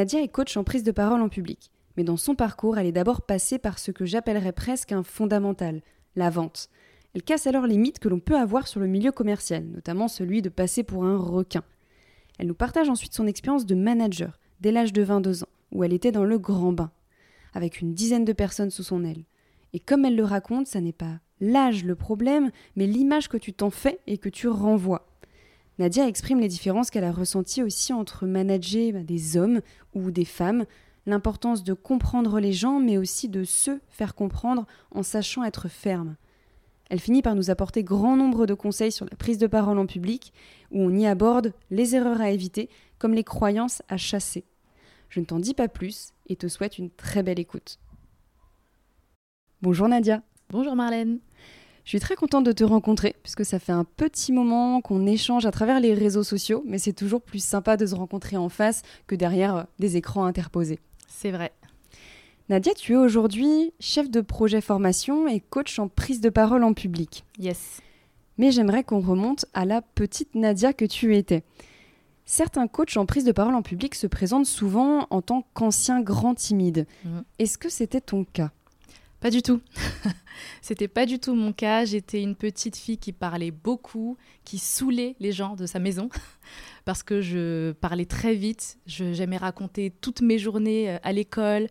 Nadia est coach en prise de parole en public, mais dans son parcours, elle est d'abord passée par ce que j'appellerais presque un fondamental, la vente. Elle casse alors les mythes que l'on peut avoir sur le milieu commercial, notamment celui de passer pour un requin. Elle nous partage ensuite son expérience de manager, dès l'âge de 22 ans, où elle était dans le grand bain, avec une dizaine de personnes sous son aile. Et comme elle le raconte, ça n'est pas l'âge le problème, mais l'image que tu t'en fais et que tu renvoies. Nadia exprime les différences qu'elle a ressenties aussi entre manager bah, des hommes ou des femmes, l'importance de comprendre les gens, mais aussi de se faire comprendre en sachant être ferme. Elle finit par nous apporter grand nombre de conseils sur la prise de parole en public, où on y aborde les erreurs à éviter, comme les croyances à chasser. Je ne t'en dis pas plus et te souhaite une très belle écoute. Bonjour Nadia. Bonjour Marlène. Je suis très contente de te rencontrer, puisque ça fait un petit moment qu'on échange à travers les réseaux sociaux, mais c'est toujours plus sympa de se rencontrer en face que derrière euh, des écrans interposés. C'est vrai. Nadia, tu es aujourd'hui chef de projet formation et coach en prise de parole en public. Yes. Mais j'aimerais qu'on remonte à la petite Nadia que tu étais. Certains coachs en prise de parole en public se présentent souvent en tant qu'anciens grands timides. Mhm. Est-ce que c'était ton cas? Pas du tout. C'était pas du tout mon cas. J'étais une petite fille qui parlait beaucoup, qui saoulait les gens de sa maison parce que je parlais très vite. J'aimais raconter toutes mes journées euh, à l'école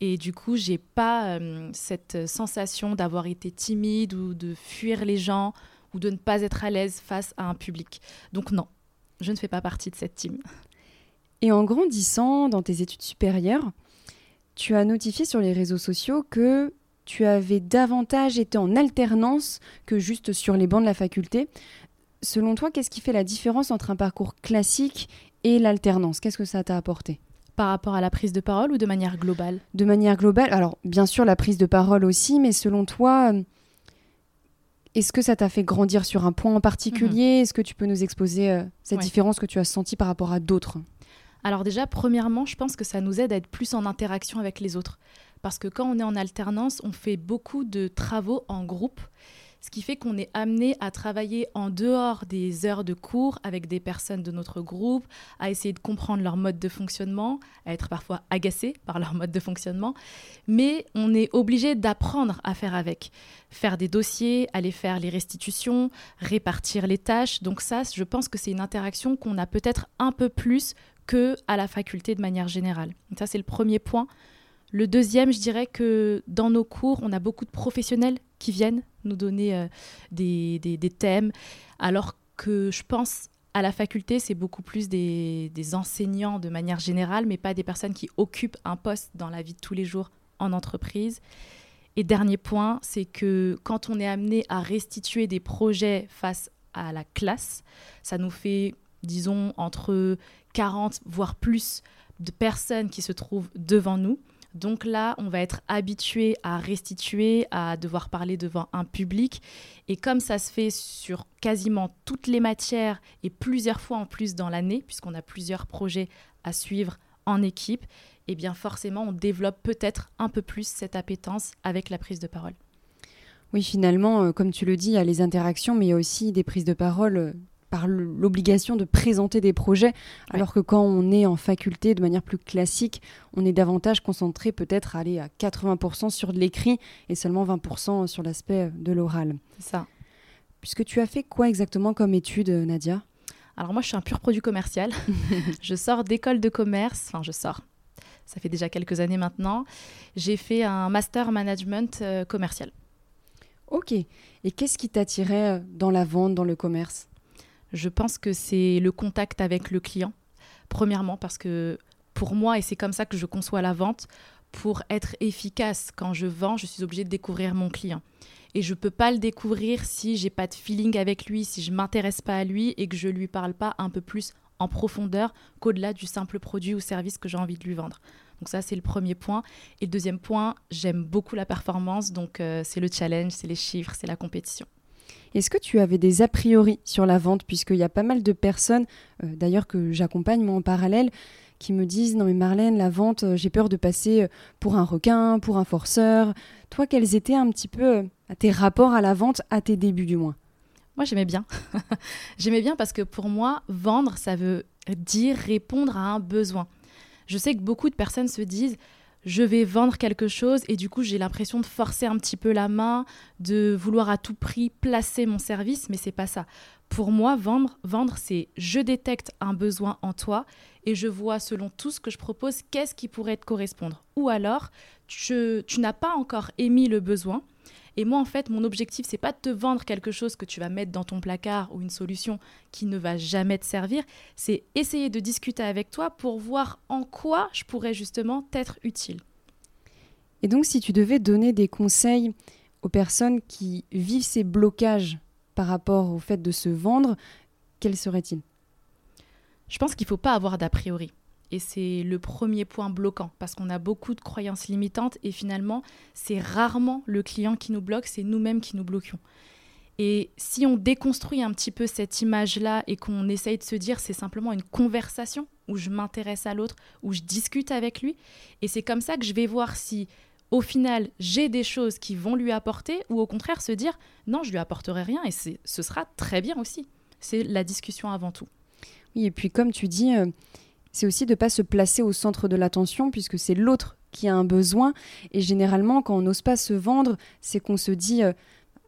et du coup, j'ai pas euh, cette sensation d'avoir été timide ou de fuir les gens ou de ne pas être à l'aise face à un public. Donc non, je ne fais pas partie de cette team. Et en grandissant dans tes études supérieures, tu as notifié sur les réseaux sociaux que tu avais davantage été en alternance que juste sur les bancs de la faculté. Selon toi, qu'est-ce qui fait la différence entre un parcours classique et l'alternance? Qu'est-ce que ça t'a apporté? Par rapport à la prise de parole ou de manière globale? De manière globale, alors bien sûr la prise de parole aussi, mais selon toi, est-ce que ça t'a fait grandir sur un point en particulier? Est-ce que tu peux nous exposer euh, cette Ouais. différence que tu as sentie par rapport à d'autres? Alors déjà, premièrement, je pense que ça nous aide à être plus en interaction avec les autres. Parce que quand on est en alternance, on fait beaucoup de travaux en groupe, ce qui fait qu'on est amené à travailler en dehors des heures de cours avec des personnes de notre groupe, à essayer de comprendre leur mode de fonctionnement, à être parfois agacé par leur mode de fonctionnement. Mais on est obligé d'apprendre à faire avec. Faire des dossiers, aller faire les restitutions, répartir les tâches. Donc ça, je pense que c'est une interaction qu'on a peut-être un peu plus que à la faculté de manière générale. Ça, c'est le premier point. Le deuxième, je dirais que dans nos cours, on a beaucoup de professionnels qui viennent nous donner euh, des, thèmes, alors que je pense à la faculté, c'est beaucoup plus des, des enseignants de manière générale, mais pas des personnes qui occupent un poste dans la vie de tous les jours en entreprise. Et dernier point, c'est que quand on est amené à restituer des projets face à la classe, ça nous fait, disons, entre 40, voire plus de personnes qui se trouvent devant nous. Donc là, on va être habitué à restituer, à devoir parler devant un public. Et comme ça se fait sur quasiment toutes les matières et plusieurs fois en plus dans l'année, puisqu'on a plusieurs projets à suivre en équipe, eh bien forcément, on développe peut-être un peu plus cette appétence avec la prise de parole. Oui, finalement, euh, comme tu le dis, il y a les interactions, mais il y a aussi des prises de parole euh, par l'obligation de présenter des projets, alors que quand on est en faculté de manière plus classique, on est davantage concentré peut-être à aller à 80% sur de l'écrit et seulement 20% sur l'aspect euh, de l'oral. C'est ça. Puisque tu as fait quoi exactement comme étude, euh, Nadia? Alors moi, je suis un pur produit commercial. je sors d'école de commerce, enfin je sors. Ça fait déjà quelques années maintenant. J'ai fait un master management euh, commercial. Ok. Et qu'est-ce qui t'attirait dans la vente, dans le commerce? Je pense que c'est le contact avec le client. Premièrement, parce que pour moi, et c'est comme ça que je conçois la vente, pour être efficace quand je vends, je suis obligée de découvrir mon client. Et je peux pas le découvrir si j'ai pas de feeling avec lui, si je m'intéresse pas à lui et que je lui parle pas un peu plus en profondeur qu'au-delà du simple produit ou service que j'ai envie de lui vendre. Donc ça, c'est le premier point. Et le deuxième point, j'aime beaucoup la performance, donc euh, c'est le challenge, c'est les chiffres, c'est la compétition. Est-ce que tu avais des a priori sur la vente, puisqu'il y a pas mal de personnes, euh, d'ailleurs que j'accompagne moi en parallèle, qui me disent non mais Marlène, la vente, euh, j'ai peur de passer pour un requin, pour un forceur. Toi, quels étaient un petit peu tes rapports à la vente à tes débuts du moins? Moi, j'aimais bien. j'aimais bien parce que pour moi, vendre, ça veut dire répondre à un besoin. Je sais que beaucoup de personnes se disent je vais vendre quelque chose et du coup j'ai l'impression de forcer un petit peu la main, de vouloir à tout prix placer mon service, mais c'est pas ça. Pour moi, vendre, vendre c'est je détecte un besoin en toi et je vois selon tout ce que je propose qu'est-ce qui pourrait te correspondre. Ou alors tu n'as pas encore émis le besoin, et moi, en fait, mon objectif, c'est pas de te vendre quelque chose que tu vas mettre dans ton placard ou une solution qui ne va jamais te servir. C'est essayer de discuter avec toi pour voir en quoi je pourrais justement t'être utile. Et donc, si tu devais donner des conseils aux personnes qui vivent ces blocages par rapport au fait de se vendre, quels seraient-ils? Je pense qu'il ne faut pas avoir d'a priori. Et c'est le premier point bloquant parce qu'on a beaucoup de croyances limitantes et finalement, c'est rarement le client qui nous bloque, c'est nous-mêmes qui nous bloquons. Et si on déconstruit un petit peu cette image-là et qu'on essaye de se dire c'est simplement une conversation où je m'intéresse à l'autre, où je discute avec lui, et c'est comme ça que je vais voir si au final j'ai des choses qui vont lui apporter ou au contraire se dire non, je lui apporterai rien et ce sera très bien aussi. C'est la discussion avant tout. Oui, et puis comme tu dis, euh, c'est aussi de ne pas se placer au centre de l'attention puisque c'est l'autre qui a un besoin. Et généralement, quand on n'ose pas se vendre, c'est qu'on se dit euh,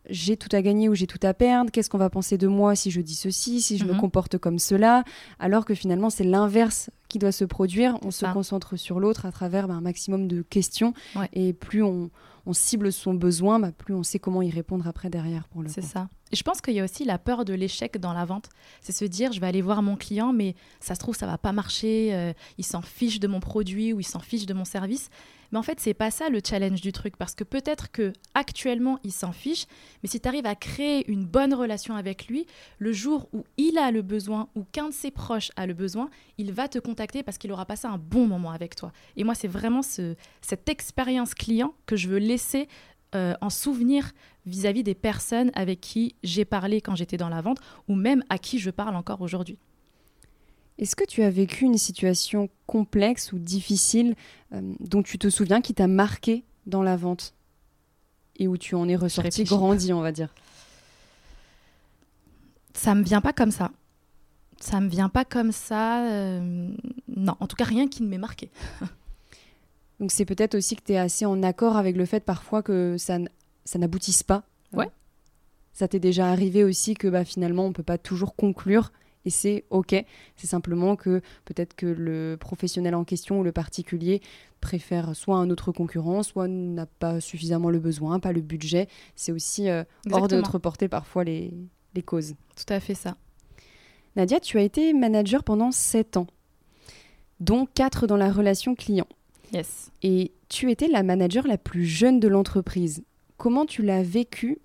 j'ai tout à gagner ou j'ai tout à perdre, qu'est-ce qu'on va penser de moi si je dis ceci, si je me mhm. comporte comme cela, alors que finalement c'est l'inverse qui doit se produire, on se concentre sur l'autre à travers bah, un maximum de questions, et plus on, cible son besoin, bah, plus on sait comment y répondre après derrière pour le C'est ça. Je pense qu'il y a aussi la peur de l'échec dans la vente. C'est se dire, je vais aller voir mon client, mais ça se trouve, ça va pas marcher, euh, il s'en fiche de mon produit ou il s'en fiche de mon service. Mais en fait, c'est pas ça le challenge du truc, parce que peut-être que actuellement il s'en fiche, mais si tu arrives à créer une bonne relation avec lui, le jour où il a le besoin ou qu'un de ses proches a le besoin, il va te contacter parce qu'il aura passé un bon moment avec toi. Et moi, c'est vraiment ce, cette expérience client que je veux laisser euh, en souvenir vis-à-vis des personnes avec qui j'ai parlé quand j'étais dans la vente ou même à qui je parle encore aujourd'hui. Est-ce que tu as vécu une situation complexe ou difficile euh, dont tu te souviens qui t'a marqué dans la vente et où tu en es ressorti grandi, on va dire? Ça me vient pas comme ça. Ça me vient pas comme ça. Euh, non, en tout cas rien qui ne m'ait marqué. Donc c'est peut-être aussi que tu es assez en accord avec le fait parfois que ça, ça n'aboutisse pas. Ouais. Ça t'est déjà arrivé aussi que bah, finalement on peut pas toujours conclure et c'est ok. C'est simplement que peut-être que le professionnel en question ou le particulier préfère soit un autre concurrent, soit n'a pas suffisamment le besoin, pas le budget. C'est aussi euh, hors de notre portée parfois les, les causes. Tout à fait ça. Nadia, tu as été manager pendant 7 ans, dont 4 dans la relation client. Yes. Et tu étais la manager la plus jeune de l'entreprise. Comment tu l'as vécu,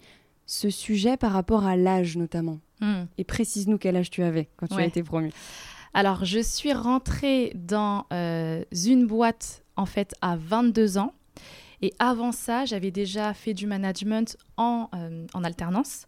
ce sujet par rapport à l'âge notamment? Hmm. Et précise-nous quel âge tu avais quand tu as été promue. Alors, je suis rentrée dans euh, une boîte en fait à 22 ans. Et avant ça, j'avais déjà fait du management en, euh, en alternance.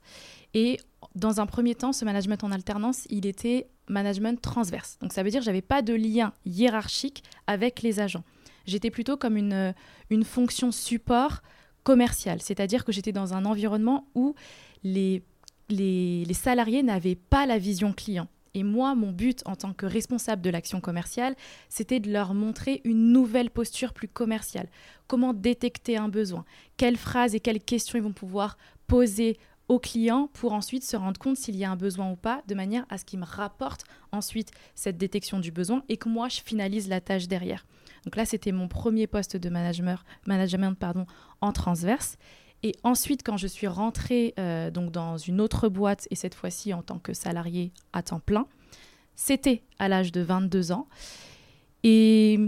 Et dans un premier temps, ce management en alternance, il était management transverse. Donc ça veut dire que j'avais pas de lien hiérarchique avec les agents. J'étais plutôt comme une, une fonction support commercial, c'est-à-dire que j'étais dans un environnement où les, les, les salariés n'avaient pas la vision client. Et moi, mon but en tant que responsable de l'action commerciale, c'était de leur montrer une nouvelle posture plus commerciale. Comment détecter un besoin? Quelles phrases et quelles questions ils vont pouvoir poser aux clients pour ensuite se rendre compte s'il y a un besoin ou pas, de manière à ce qu'ils me rapportent ensuite cette détection du besoin et que moi, je finalise la tâche derrière. Donc là, c'était mon premier poste de management, management pardon, en transverse. Et ensuite, quand je suis rentrée euh, donc dans une autre boîte, et cette fois-ci en tant que salarié à temps plein, c'était à l'âge de 22 ans. Et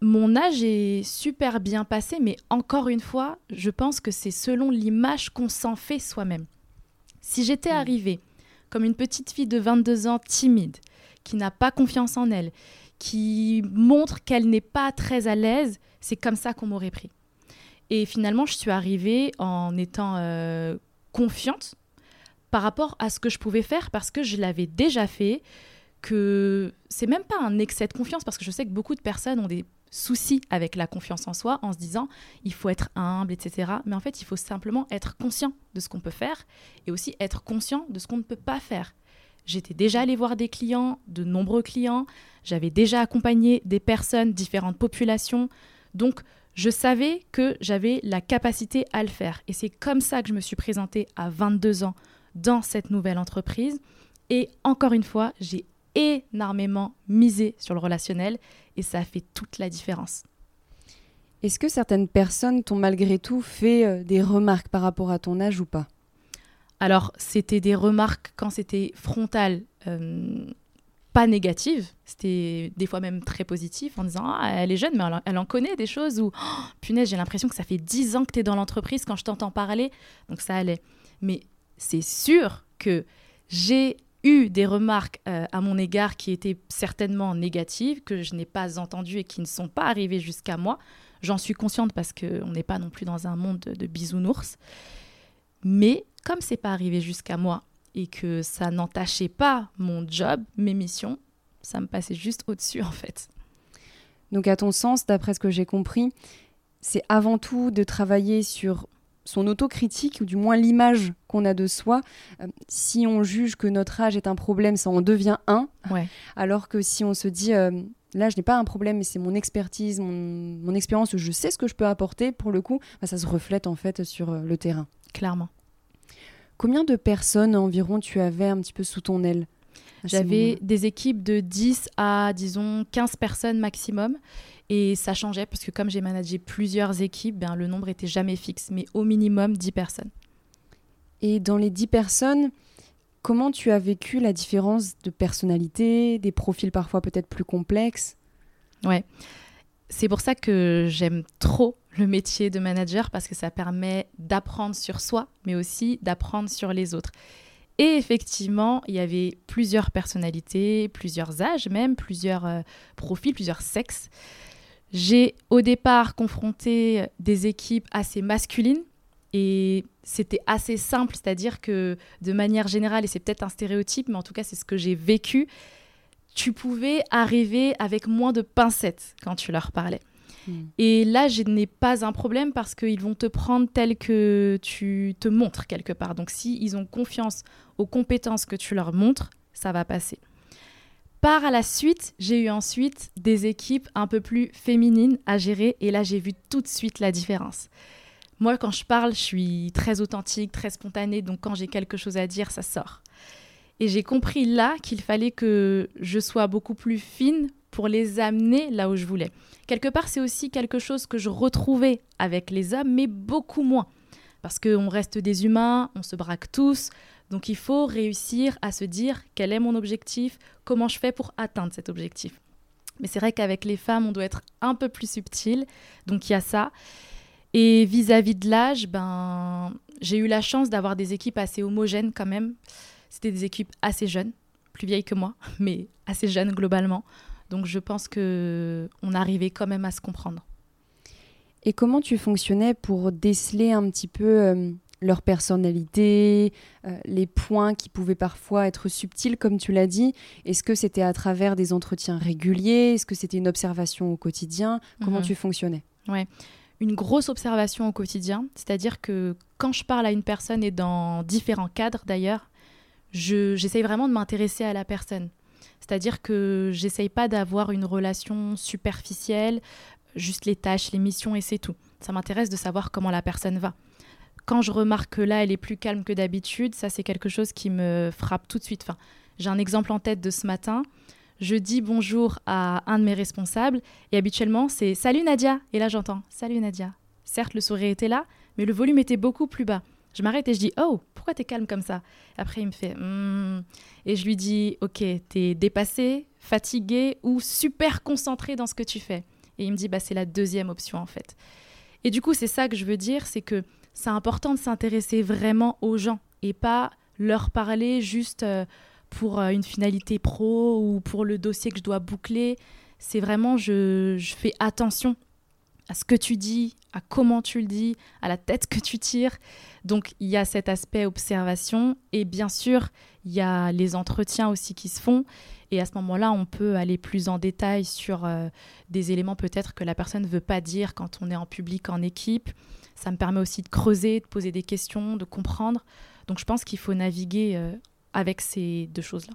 mon âge est super bien passé, mais encore une fois, je pense que c'est selon l'image qu'on s'en fait soi-même. Si j'étais arrivée comme une petite fille de 22 ans timide, qui n'a pas confiance en elle, qui montre qu'elle n'est pas très à l'aise, c'est comme ça qu'on m'aurait pris. Et finalement, je suis arrivée en étant euh, confiante par rapport à ce que je pouvais faire parce que je l'avais déjà fait, que c'est même pas un excès de confiance parce que je sais que beaucoup de personnes ont des soucis avec la confiance en soi en se disant il faut être humble, etc. Mais en fait, il faut simplement être conscient de ce qu'on peut faire et aussi être conscient de ce qu'on ne peut pas faire. J'étais déjà allée voir des clients, de nombreux clients, j'avais déjà accompagné des personnes, différentes populations. Donc, je savais que j'avais la capacité à le faire. Et c'est comme ça que je me suis présentée à 22 ans dans cette nouvelle entreprise. Et encore une fois, j'ai énormément misé sur le relationnel et ça fait toute la différence. Est-ce que certaines personnes t'ont malgré tout fait euh, des remarques par rapport à ton âge ou pas? Alors, c'était des remarques quand c'était frontal, euh, pas négatives, c'était des fois même très positif en disant ah, elle est jeune, mais elle, en connaît des choses ou oh, punaise, j'ai l'impression que ça fait dix ans que tu es dans l'entreprise quand je t'entends parler. Donc, ça allait. Mais c'est sûr que j'ai eu des remarques euh, à mon égard qui étaient certainement négatives, que je n'ai pas entendues et qui ne sont pas arrivées jusqu'à moi. J'en suis consciente parce qu'on n'est pas non plus dans un monde de, bisounours. Mais comme c'est pas arrivé jusqu'à moi et que ça n'entachait pas mon job, mes missions, ça me passait juste au-dessus en fait. Donc à ton sens, d'après ce que j'ai compris, c'est avant tout de travailler sur son autocritique, ou du moins l'image qu'on a de soi. Euh, si on juge que notre âge est un problème, ça en devient un. Alors que si on se dit, euh, là, je n'ai pas un problème, mais c'est mon expertise, mon, expérience, je sais ce que je peux apporter, pour le coup, bah, ça se reflète en fait sur euh, le terrain. Clairement. Combien de personnes environ tu avais un petit peu sous ton aile J'avais des équipes de 10 à, disons, 15 personnes maximum. Et ça changeait parce que comme j'ai managé plusieurs équipes, ben, le nombre était jamais fixe, mais au minimum 10 personnes. Et dans les 10 personnes, comment tu as vécu la différence de personnalité, des profils parfois peut-être plus complexes? Ouais. C'est pour ça que j'aime trop le métier de manager parce que ça permet d'apprendre sur soi, mais aussi d'apprendre sur les autres. Et effectivement, il y avait plusieurs personnalités, plusieurs âges même, plusieurs euh, profils, plusieurs sexes. J'ai au départ confronté des équipes assez masculines et c'était assez simple, c'est-à-dire que de manière générale, et c'est peut-être un stéréotype, mais en tout cas c'est ce que j'ai vécu, tu pouvais arriver avec moins de pincettes quand tu leur parlais. Hmm. Et là, je n'ai pas un problème parce qu'ils vont te prendre tel que tu te montres quelque part. Donc, s'ils ils ont confiance aux compétences que tu leur montres, ça va passer. Par la suite, j'ai eu ensuite des équipes un peu plus féminines à gérer et là j'ai vu tout de suite la différence. Moi quand je parle, je suis très authentique, très spontanée, donc quand j'ai quelque chose à dire, ça sort. Et j'ai compris là qu'il fallait que je sois beaucoup plus fine pour les amener là où je voulais. Quelque part, c'est aussi quelque chose que je retrouvais avec les hommes, mais beaucoup moins. Parce qu'on reste des humains, on se braque tous, donc il faut réussir à se dire quel est mon objectif, comment je fais pour atteindre cet objectif. Mais c'est vrai qu'avec les femmes, on doit être un peu plus subtil, donc il y a ça. Et vis-à-vis de l'âge, ben, j'ai eu la chance d'avoir des équipes assez homogènes quand même. C'était des équipes assez jeunes, plus vieilles que moi, mais assez jeunes globalement. Donc je pense que on arrivait quand même à se comprendre. Et comment tu fonctionnais pour déceler un petit peu euh, leur personnalité, euh, les points qui pouvaient parfois être subtils, comme tu l'as dit. Est-ce que c'était à travers des entretiens réguliers? Est-ce que c'était une observation au quotidien? Comment mhm. tu fonctionnais? Ouais, une grosse observation au quotidien. C'est-à-dire que quand je parle à une personne et dans différents cadres d'ailleurs, j'essaye vraiment de m'intéresser à la personne. C'est-à-dire que j'essaye pas d'avoir une relation superficielle, juste les tâches, les missions et c'est tout. Ça m'intéresse de savoir comment la personne va quand je remarque que là, elle est plus calme que d'habitude, ça, c'est quelque chose qui me frappe tout de suite. Enfin, j'ai un exemple en tête de ce matin. Je dis bonjour à un de mes responsables et habituellement, c'est Salut Nadia. Et là, j'entends Salut Nadia. Certes, le sourire était là, mais le volume était beaucoup plus bas. Je m'arrête et je dis Oh, pourquoi t'es calme comme ça? Après, il me fait hmm. Et je lui dis Ok, t'es dépassé, fatigué ou super concentré dans ce que tu fais? Et il me dit Bah, c'est la deuxième option en fait. Et du coup, c'est ça que je veux dire c'est que c'est important de s'intéresser vraiment aux gens et pas leur parler juste euh, pour euh, une finalité pro ou pour le dossier que je dois boucler. C'est vraiment, je, fais attention à ce que tu dis, à comment tu le dis, à la tête que tu tires. Donc il y a cet aspect observation et bien sûr il y a les entretiens aussi qui se font et à ce moment-là on peut aller plus en détail sur euh, des éléments peut-être que la personne ne veut pas dire quand on est en public, en équipe. Ça me permet aussi de creuser, de poser des questions, de comprendre. Donc je pense qu'il faut naviguer euh, avec ces deux choses-là.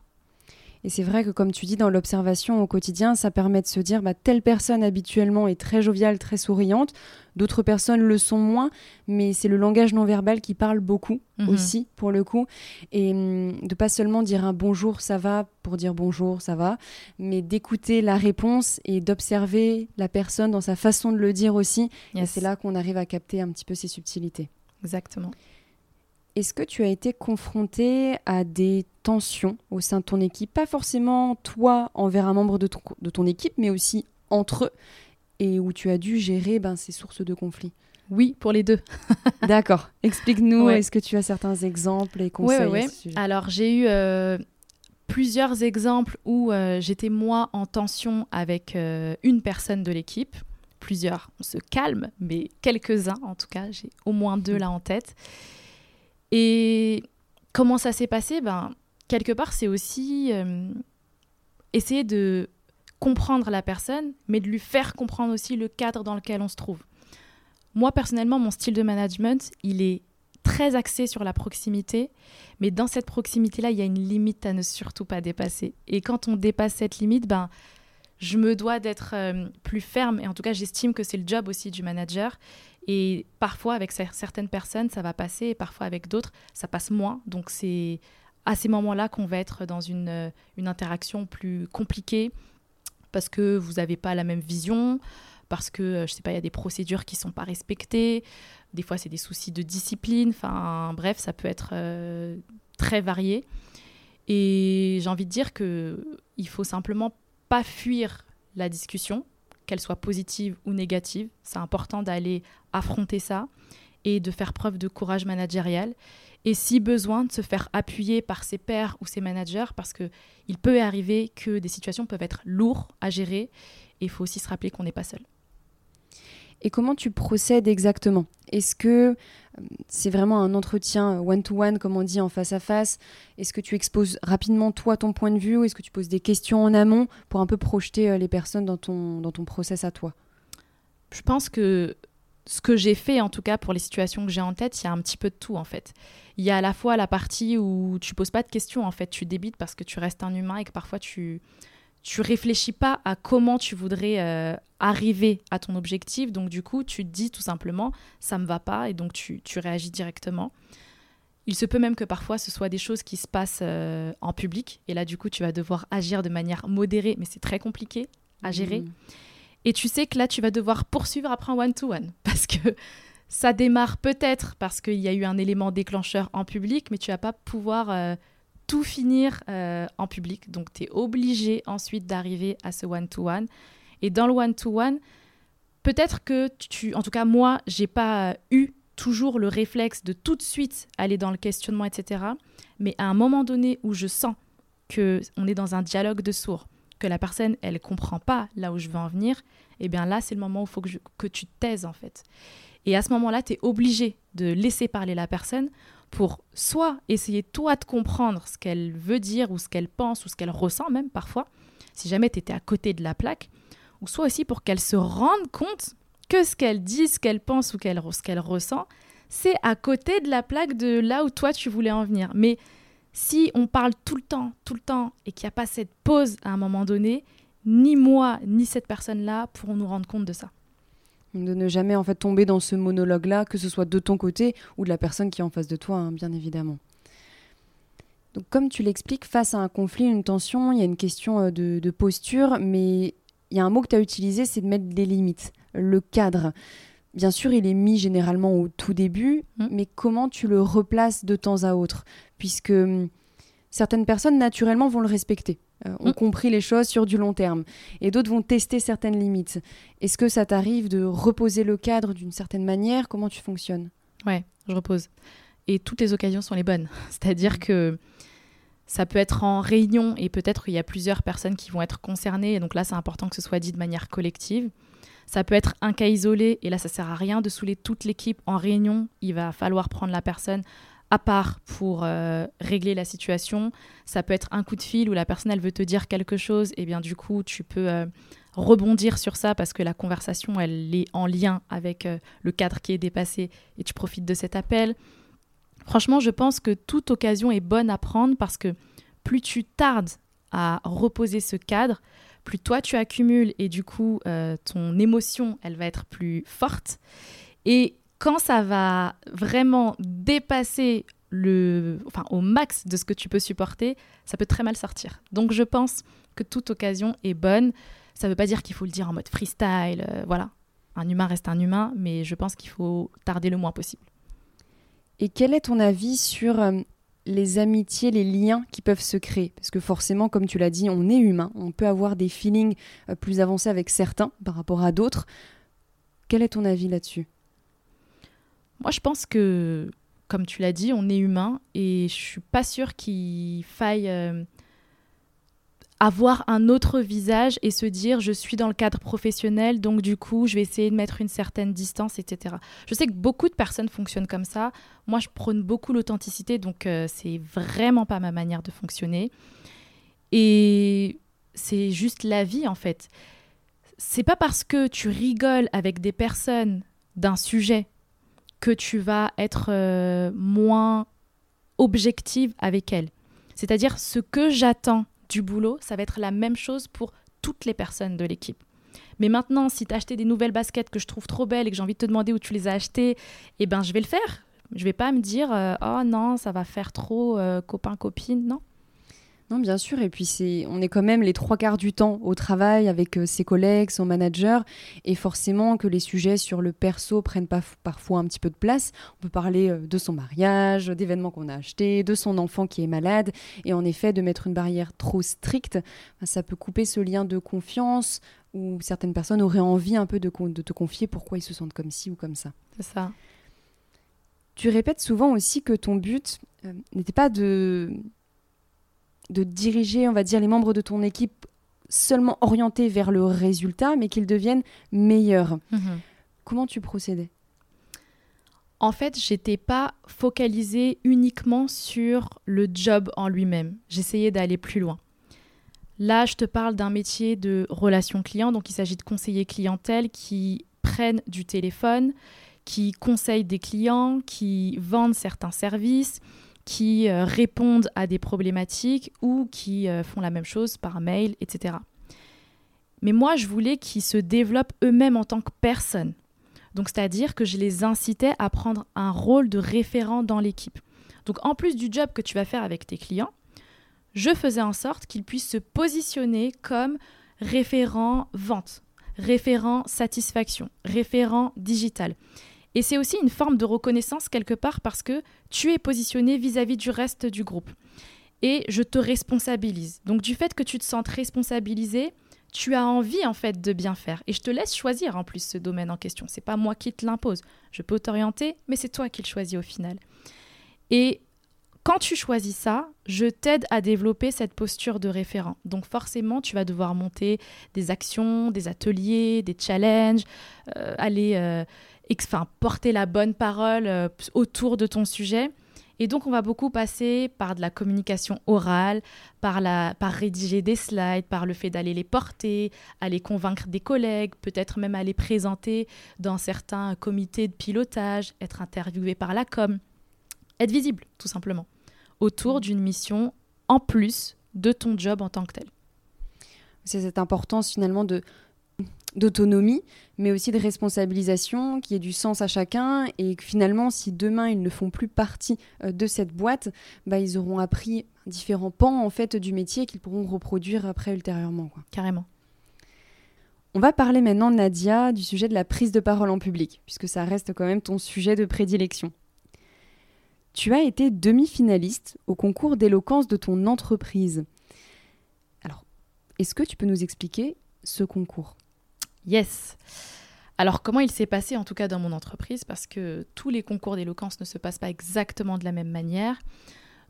Et c'est vrai que, comme tu dis, dans l'observation au quotidien, ça permet de se dire bah, telle personne habituellement est très joviale, très souriante, d'autres personnes le sont moins, mais c'est le langage non verbal qui parle beaucoup mhm. aussi, pour le coup. Et hum, de pas seulement dire un bonjour, ça va, pour dire bonjour, ça va, mais d'écouter la réponse et d'observer la personne dans sa façon de le dire aussi. Et c'est là qu'on arrive à capter un petit peu ces subtilités. Exactement. Est-ce que tu as été confronté à des tensions au sein de ton équipe? Pas forcément toi envers un membre de ton, équipe, mais aussi entre eux, et où tu as dû gérer ben, ces sources de conflits oui, pour les deux. D'accord. Explique-nous, est-ce que tu as certains exemples et conseils Oui, oui. Alors, j'ai eu euh, plusieurs exemples où euh, j'étais moi en tension avec euh, une personne de l'équipe. Plusieurs, on se calme, mais quelques-uns en tout cas, j'ai au moins deux là en tête. Et comment ça s'est passé? Ben, Quelque part, c'est aussi euh, essayer de comprendre la personne, mais de lui faire comprendre aussi le cadre dans lequel on se trouve. Moi, personnellement, mon style de management, il est très axé sur la proximité, mais dans cette proximité-là, il y a une limite à ne surtout pas dépasser. Et quand on dépasse cette limite, ben, je me dois d'être euh, plus ferme, et en tout cas, j'estime que c'est le job aussi du manager, et parfois, avec certaines personnes, ça va passer, et parfois avec d'autres, ça passe moins. Donc, c'est à ces moments-là qu'on va être dans une, euh, interaction plus compliquée parce que vous n'avez pas la même vision, parce que, euh, je sais pas, il y a des procédures qui ne sont pas respectées. Des fois, c'est des soucis de discipline. Enfin, bref, ça peut être euh, très varié. Et j'ai envie de dire que il faut simplement pas fuir la discussion, qu'elle soit positive ou négative. C'est important d'aller affronter ça et de faire preuve de courage managérial. Et si besoin, de se faire appuyer par ses pairs ou ses managers, parce qu'il peut arriver que des situations peuvent être lourdes à gérer. Et il faut aussi se rappeler qu'on n'est pas seul. Et comment tu procèdes exactement? Est-ce que c'est vraiment un entretien one-to-one, comme on dit, en face à face Est-ce que tu exposes rapidement toi ton point de vue ou est-ce que tu poses des questions en amont pour un peu projeter euh, les personnes dans ton, dans ton process à toi? Je pense que ce que j'ai fait, en tout cas pour les situations que j'ai en tête, il y a un petit peu de tout en fait. Il y a à la fois la partie où tu poses pas de questions, en fait, tu débites parce que tu restes un humain et que parfois tu tu réfléchis pas à comment tu voudrais euh, arriver à ton objectif. Donc du coup, tu te dis tout simplement, ça me va pas, et donc tu, tu réagis directement. Il se peut même que parfois ce soit des choses qui se passent euh, en public, et là du coup, tu vas devoir agir de manière modérée, mais c'est très compliqué à gérer. Mmh. Et tu sais que là, tu vas devoir poursuivre après un one-to-one, parce que ça démarre peut-être parce qu'il y a eu un élément déclencheur en public, mais tu vas pas pouvoir... Euh, tout finir euh, en public. Donc, tu es obligé ensuite d'arriver à ce one-to-one. Et dans le one-to-one, peut-être que tu, en tout cas, moi, j'ai pas eu toujours le réflexe de tout de suite aller dans le questionnement, etc. Mais à un moment donné où je sens que on est dans un dialogue de sourds, que la personne, elle comprend pas là où je veux en venir, eh bien là, c'est le moment où il faut que, que tu te taises, en fait. Et à ce moment-là, tu es obligé de laisser parler la personne pour soit essayer toi de comprendre ce qu'elle veut dire ou ce qu'elle pense ou ce qu'elle ressent même parfois, si jamais tu étais à côté de la plaque, ou soit aussi pour qu'elle se rende compte que ce qu'elle dit, ce qu'elle pense ou qu'elle, ce qu'elle ressent, c'est à côté de la plaque de là où toi tu voulais en venir. Mais si on parle tout le temps, tout le temps, et qu'il n'y a pas cette pause à un moment donné, ni moi, ni cette personne-là pourront nous rendre compte de ça de ne jamais en fait tomber dans ce monologue-là, que ce soit de ton côté ou de la personne qui est en face de toi, hein, bien évidemment. Donc, comme tu l'expliques, face à un conflit, une tension, il y a une question euh, de, posture, mais il y a un mot que tu as utilisé, c'est de mettre des limites, le cadre. Bien sûr, il est mis généralement au tout début, mmh. mais comment tu le replaces de temps à autre? Puisque hum, certaines personnes, naturellement, vont le respecter. Euh, ont mm. compris les choses sur du long terme. Et d'autres vont tester certaines limites. Est-ce que ça t'arrive de reposer le cadre d'une certaine manière? Comment tu fonctionnes? Ouais, je repose. Et toutes les occasions sont les bonnes. C'est-à-dire mm. que Ça peut être en réunion et peut-être qu'il y a plusieurs personnes qui vont être concernées. Et donc là, c'est important que ce soit dit de manière collective. Ça peut être un cas isolé et là, ça sert à rien de saouler toute l'équipe en réunion. Il va falloir prendre la personne à part pour euh, régler la situation. Ça peut être un coup de fil où la personne elle veut te dire quelque chose et bien du coup tu peux euh, rebondir sur ça parce que la conversation elle est en lien avec euh, le cadre qui est dépassé et tu profites de cet appel. Franchement, je pense que toute occasion est bonne à prendre parce que plus tu tardes à reposer ce cadre, plus toi tu accumules et du coup ton émotion elle va être plus forte et quand ça va vraiment dépasser le, enfin, au max de ce que tu peux supporter, ça peut très mal sortir. Donc je pense que toute occasion est bonne. Ça ne veut pas dire qu'il faut le dire en mode freestyle, euh, voilà. Un humain reste un humain, mais je pense qu'il faut tarder le moins possible. Et quel est ton avis sur euh, les amitiés, les liens qui peuvent se créer? Parce que forcément, comme tu l'as dit, on est humain, on peut avoir des feelings euh, plus avancés avec certains par rapport à d'autres. Quel est ton avis là-dessus? Moi, je pense que, comme tu l'as dit, on est humain et je suis pas sûre qu'il faille euh, avoir un autre visage et se dire je suis dans le cadre professionnel, donc du coup, je vais essayer de mettre une certaine distance, etc. Je sais que beaucoup de personnes fonctionnent comme ça. Moi, je prône beaucoup l'authenticité, donc euh, c'est vraiment pas ma manière de fonctionner. Et c'est juste la vie en fait. C'est pas parce que tu rigoles avec des personnes d'un sujet que tu vas être euh, moins objective avec elle. C'est-à-dire ce que j'attends du boulot, ça va être la même chose pour toutes les personnes de l'équipe. Mais maintenant, si tu as acheté des nouvelles baskets que je trouve trop belles et que j'ai envie de te demander où tu les as achetées, eh ben je vais le faire. Je vais pas me dire euh, oh non, ça va faire trop euh, copain copine, non. Non, bien sûr. Et puis, c'est, on est quand même les trois quarts du temps au travail avec euh, ses collègues, son manager. Et forcément que les sujets sur le perso prennent pas, parfois un petit peu de place. On peut parler euh, de son mariage, d'événements qu'on a achetés, de son enfant qui est malade. Et en effet, de mettre une barrière trop stricte, ça peut couper ce lien de confiance où certaines personnes auraient envie un peu de, de te confier pourquoi ils se sentent comme ci ou comme ça. C'est ça. Tu répètes souvent aussi que ton but euh, n'était pas de de diriger, on va dire, les membres de ton équipe seulement orientés vers le résultat, mais qu'ils deviennent meilleurs. Mhm. Comment tu procédais? En fait, j'étais pas focalisée uniquement sur le job en lui-même. J'essayais d'aller plus loin. Là, je te parle d'un métier de relation client, donc il s'agit de conseillers clientèle qui prennent du téléphone, qui conseillent des clients, qui vendent certains services, qui euh, répondent à des problématiques ou qui euh, font la même chose par mail, etc. Mais moi, je voulais qu'ils se développent eux-mêmes en tant que personnes. Donc, c'est-à-dire que je les incitais à prendre un rôle de référent dans l'équipe. Donc, en plus du job que tu vas faire avec tes clients, je faisais en sorte qu'ils puissent se positionner comme référent vente, référent satisfaction, référent digital. Et c'est aussi une forme de reconnaissance quelque part parce que tu es positionné vis-à-vis du reste du groupe. Et je te responsabilise. Donc du fait que tu te sentes responsabilisé, tu as envie en fait de bien faire. Et je te laisse choisir en plus ce domaine en question. C'est pas moi qui te l'impose. Je peux t'orienter, mais c'est toi qui le choisis au final. Et quand tu choisis ça, je t'aide à développer cette posture de référent. Donc forcément, tu vas devoir monter des actions, des ateliers, des challenges, euh, aller euh, enfin, porter la bonne parole euh, autour de ton sujet. Et donc, on va beaucoup passer par de la communication orale, par, la, par rédiger des slides, par le fait d'aller les porter, aller convaincre des collègues, peut-être même aller présenter dans certains comités de pilotage, être interviewé par la com. Être visible, tout simplement, autour mmh. d'une mission en plus de ton job en tant que tel. C'est cette importance finalement de, d'autonomie, mais aussi de responsabilisation, qui ait du sens à chacun, et que finalement, si demain ils ne font plus partie euh, de cette boîte, bah, ils auront appris différents pans en fait du métier qu'ils pourront reproduire après ultérieurement. Carrément. On va parler maintenant, Nadia, du sujet de la prise de parole en public, puisque ça reste quand même ton sujet de prédilection. Tu as été demi-finaliste au concours d'éloquence de ton entreprise. Alors, est-ce que tu peux nous expliquer ce concours? Yes. Alors comment il s'est passé en tout cas dans mon entreprise? Parce que tous les concours d'éloquence ne se passent pas exactement de la même manière.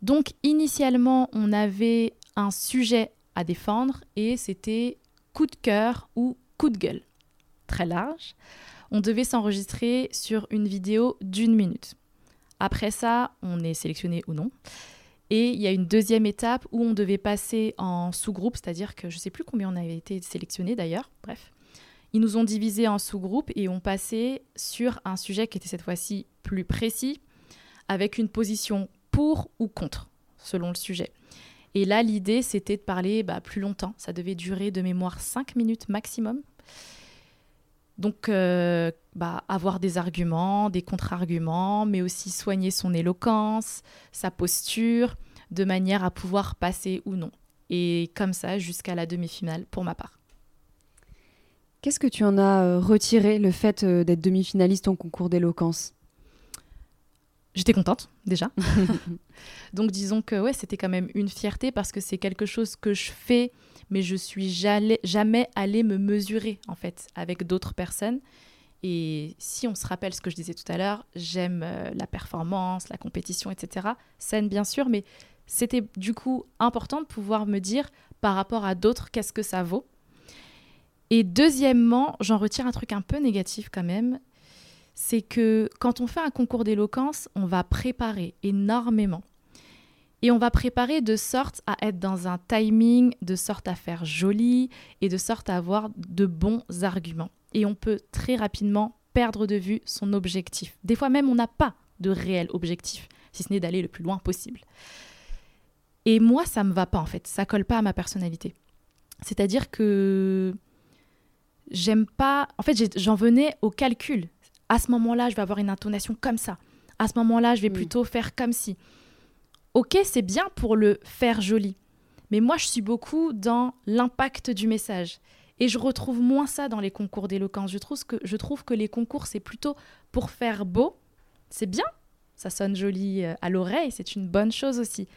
Donc initialement, on avait un sujet à défendre et c'était coup de cœur ou coup de gueule. Très large. On devait s'enregistrer sur une vidéo d'une minute. Après ça, on est sélectionné ou non. Et il y a une deuxième étape où on devait passer en sous-groupe, c'est-à-dire que je ne sais plus combien on avait été sélectionné d'ailleurs, bref. Ils nous ont divisés en sous-groupes et ont passé sur un sujet qui était cette fois-ci plus précis, avec une position pour ou contre, selon le sujet. Et là, l'idée, c'était de parler bah, plus longtemps. Ça devait durer de mémoire 5 minutes maximum. Donc, euh, bah, avoir des arguments, des contre-arguments, mais aussi soigner son éloquence, sa posture, de manière à pouvoir passer ou non. Et comme ça, jusqu'à la demi-finale, pour ma part. Qu'est-ce que tu en as euh, retiré, le fait euh, d'être demi-finaliste en concours d'éloquence? J'étais contente déjà. Donc disons que ouais, c'était quand même une fierté parce que c'est quelque chose que je fais, mais je suis jamais, allée me mesurer en fait avec d'autres personnes. Et si on se rappelle ce que je disais tout à l'heure, j'aime euh, la performance, la compétition, etc. Scène bien sûr, mais c'était du coup important de pouvoir me dire par rapport à d'autres qu'est-ce que ça vaut? Et deuxièmement, j'en retire un truc un peu négatif quand même, c'est que quand on fait un concours d'éloquence, on va préparer énormément. Et on va préparer de sorte à être dans un timing, de sorte à faire joli et de sorte à avoir de bons arguments. Et on peut très rapidement perdre de vue son objectif. Des fois même, on n'a pas de réel objectif, si ce n'est d'aller le plus loin possible. Et moi, ça me va pas en fait, ça colle pas à ma personnalité. C'est-à-dire que j'aime pas. En fait, j'en venais au calcul à ce moment-là, je vais avoir une intonation comme ça. À ce moment-là, je vais mm. plutôt faire comme si. Ok, c'est bien pour le faire joli. Mais moi, je suis beaucoup dans l'impact du message. Et je retrouve moins ça dans les concours d'éloquence. Je trouve que, je trouve que les concours, c'est plutôt pour faire beau. C'est bien, ça sonne joli euh, à l'oreille, c'est une bonne chose aussi.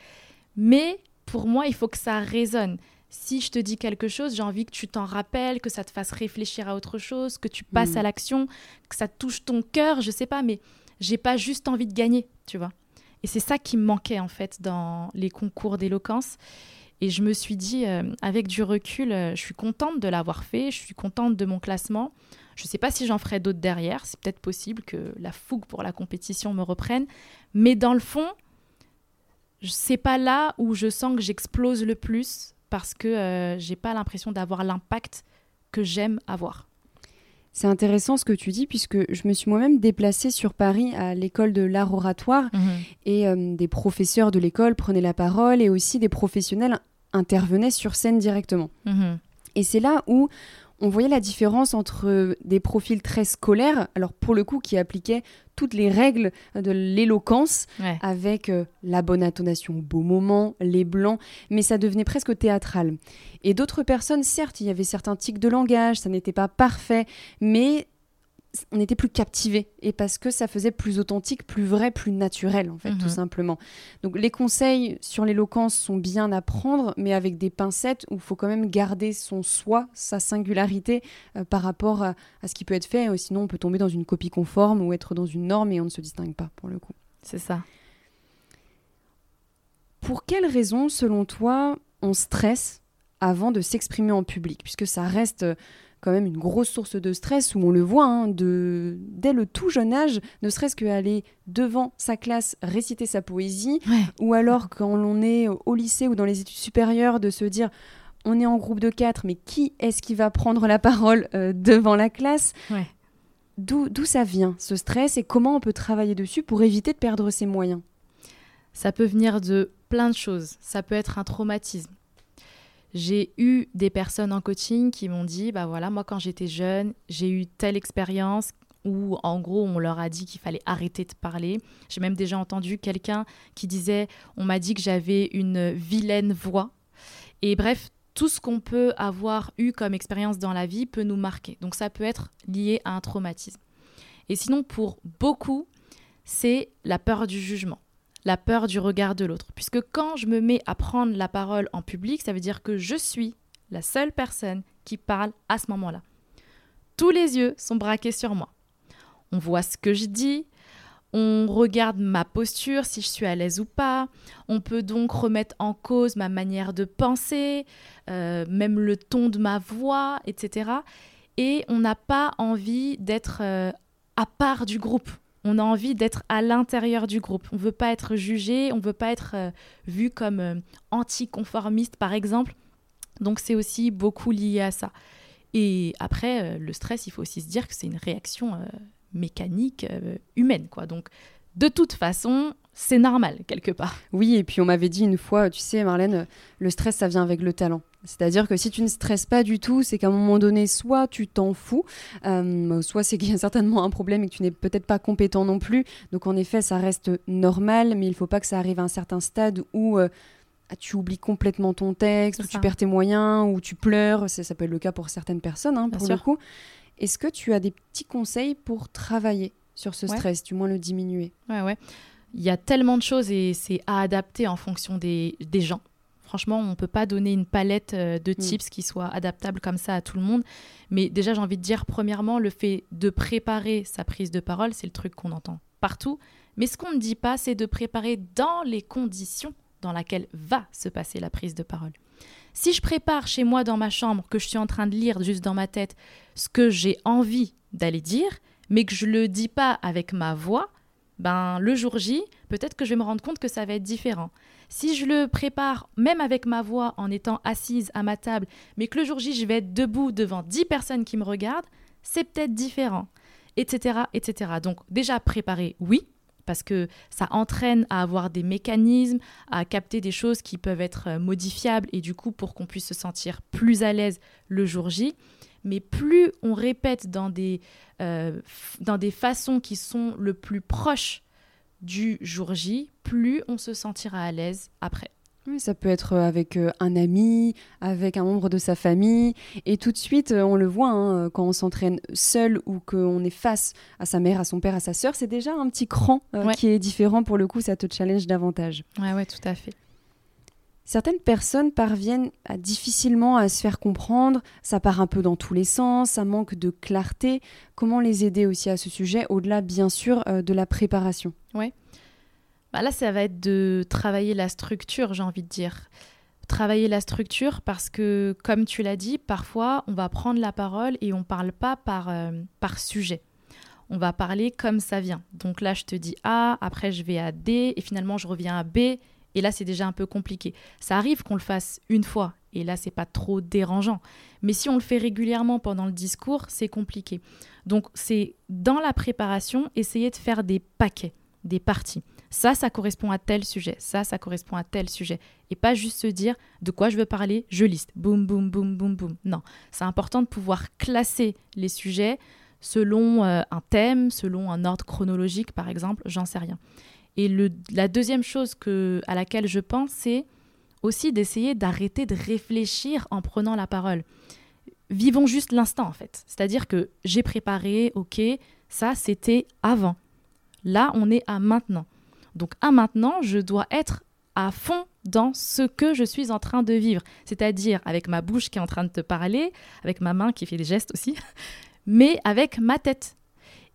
Mais pour moi, il faut que ça résonne si je te dis quelque chose, j'ai envie que tu t'en rappelles, que ça te fasse réfléchir à autre chose, que tu passes à mm. l'action, que ça touche ton cœur, je sais pas, mais j'ai pas juste envie de gagner, tu vois. Et c'est ça qui me manquait en fait dans les concours d'éloquence. Et je me suis dit, euh, avec du recul, euh, je suis contente de l'avoir fait, je suis contente de mon classement. Je ne sais pas si j'en ferai d'autres derrière, c'est peut-être possible que la fougue pour la compétition me reprenne. Mais dans le fond, c'est pas là où je sens que j'explose le plus parce que euh, j'ai pas l'impression d'avoir l'impact que j'aime avoir. C'est intéressant ce que tu dis puisque je me suis moi-même déplacée sur Paris à l'école de l'art oratoire mhm. et euh, des professeurs de l'école prenaient la parole et aussi des professionnels intervenaient sur scène directement. Mhm. Et c'est là où on voyait la différence entre des profils très scolaires, alors pour le coup qui appliquaient toutes les règles de l'éloquence, avec euh, la bonne intonation au beau moment, les blancs, mais ça devenait presque théâtral. Et d'autres personnes, certes, il y avait certains tics de langage, ça n'était pas parfait, mais on était plus captivé et parce que ça faisait plus authentique, plus vrai, plus naturel en fait, tout mhm. simplement. Donc les conseils sur l'éloquence sont bien à prendre, mais avec des pincettes où il faut quand même garder son soi, sa singularité euh, par rapport à, ce qui peut être fait. sinon, on peut tomber dans une copie conforme ou être dans une norme et on ne se distingue pas pour le coup. C'est ça. Pour quelles raisons, selon toi, on stresse avant de s'exprimer en public, puisque ça reste quand même une grosse source de stress où on le voit hein, de, dès le tout jeune âge, ne serait-ce qu'aller devant sa classe réciter sa poésie, ou alors quand l'on est au lycée ou dans les études supérieures, de se dire on est en groupe de quatre, mais qui est-ce qui va prendre la parole euh, devant la classe? D'où ça vient ce stress et comment on peut travailler dessus pour éviter de perdre ses moyens? Ça peut venir de plein de choses. Ça peut être un traumatisme j'ai eu des personnes en coaching qui m'ont dit, bah voilà, moi quand j'étais jeune, j'ai eu telle expérience où en gros on leur a dit qu'il fallait arrêter de parler. J'ai même déjà entendu quelqu'un qui disait, on m'a dit que j'avais une vilaine voix. Et bref, tout ce qu'on peut avoir eu comme expérience dans la vie peut nous marquer. Donc ça peut être lié à un traumatisme. Et sinon, pour beaucoup, c'est la peur du jugement la peur du regard de l'autre. Puisque quand je me mets à prendre la parole en public, ça veut dire que je suis la seule personne qui parle à ce moment-là. Tous les yeux sont braqués sur moi. On voit ce que je dis, On regarde ma posture, si je suis à l'aise ou pas. On peut donc remettre en cause ma manière de penser, euh, même le ton de ma voix, etc. Et on n'a pas envie d'être euh, à part du groupe. On a envie d'être à l'intérieur du groupe. On ne veut pas être jugé, on ne veut pas être euh, vu comme anticonformiste, par exemple. Donc c'est aussi beaucoup lié à ça. Et après, le stress, il faut aussi se dire que c'est une réaction mécanique euh, humaine, quoi. Donc, de toute façon, c'est normal quelque part. Oui, et puis on m'avait dit une fois, tu sais, Marlène, le stress, ça vient avec le talent. C'est-à-dire que si tu ne stresses pas du tout, c'est qu'à un moment donné, soit tu t'en fous, euh, soit c'est qu'il y a certainement un problème et que tu n'es peut-être pas compétent non plus. Donc en effet, ça reste normal, mais il ne faut pas que ça arrive à un certain stade où euh, ah, tu oublies complètement ton texte, ou tu perds tes moyens, ou tu pleures. Ça peut être le cas pour certaines personnes, hein, pour le coup. Est-ce que tu as des petits conseils pour travailler sur ce stress, du moins le diminuer? Ouais, ouais. Il y a tellement de choses et c'est à adapter en fonction des, gens. Franchement, on ne peut pas donner une palette euh, de mm. tips qui soit adaptable comme ça à tout le monde. Mais déjà, j'ai envie de dire, premièrement, le fait de préparer sa prise de parole, c'est le truc qu'on entend partout. Mais ce qu'on ne dit pas, c'est de préparer dans les conditions dans lesquelles va se passer la prise de parole. Si je prépare chez moi dans ma chambre, que je suis en train de lire juste dans ma tête ce que j'ai envie d'aller dire, mais que je ne le dis pas avec ma voix, ben le jour J, peut-être que je vais me rendre compte que ça va être différent. Si je le prépare même avec ma voix en étant assise à ma table, mais que le jour J, je vais être debout devant 10 personnes qui me regardent, c'est peut-être différent, etc., etc. Donc déjà préparer, oui, parce que ça entraîne à avoir des mécanismes, à capter des choses qui peuvent être euh, modifiables et du coup pour qu'on puisse se sentir plus à l'aise le jour J. Mais plus on répète dans des, euh, dans des façons qui sont le plus proches du jour J, plus on se sentira à l'aise après. Oui, ça peut être euh, avec euh, un ami, avec un membre de sa famille. Et tout de suite, euh, on le voit, hein, quand on s'entraîne seul ou qu'on est face à sa mère, à son père, à sa sœur, c'est déjà un petit cran qui est différent. Pour le coup, ça te challenge davantage. Ouais, ouais, tout à fait. Certaines personnes parviennent difficilement à se faire comprendre, ça part un peu dans tous les sens, ça manque de clarté. Comment les aider aussi à ce sujet, au-delà bien sûr de la préparation? Ouais. Bah là, ça va être de travailler la structure, j'ai envie de dire. Travailler la structure parce que, comme tu l'as dit, parfois, on va prendre la parole et on ne parle pas par, euh, par sujet. On va parler comme ça vient. Donc là, je te dis A, après je vais à D, et finalement, je reviens à B, et là, c'est déjà un peu compliqué. Ça arrive qu'on le fasse une fois, et là, c'est pas trop dérangeant. Mais si on le fait régulièrement pendant le discours, c'est compliqué. Donc, c'est dans la préparation, essayer de faire des paquets, des parties. Ça, ça correspond à tel sujet. Ça, ça correspond à tel sujet. Et pas juste se dire de quoi je veux parler, je liste. Boum, boum, boum, boum, boum. Non. C'est important de pouvoir classer les sujets selon euh, un thème, selon un ordre chronologique, par exemple. J'en sais rien. Et la deuxième chose à laquelle je pense, c'est aussi d'essayer d'arrêter de réfléchir en prenant la parole. Vivons juste l'instant, en fait. C'est-à-dire que j'ai préparé, ok, ça, c'était avant. Là, on est à maintenant. Donc à maintenant, je dois être à fond dans ce que je suis en train de vivre, c'est-à-dire avec ma bouche qui est en train de te parler, avec ma main qui fait des gestes aussi, mais avec ma tête.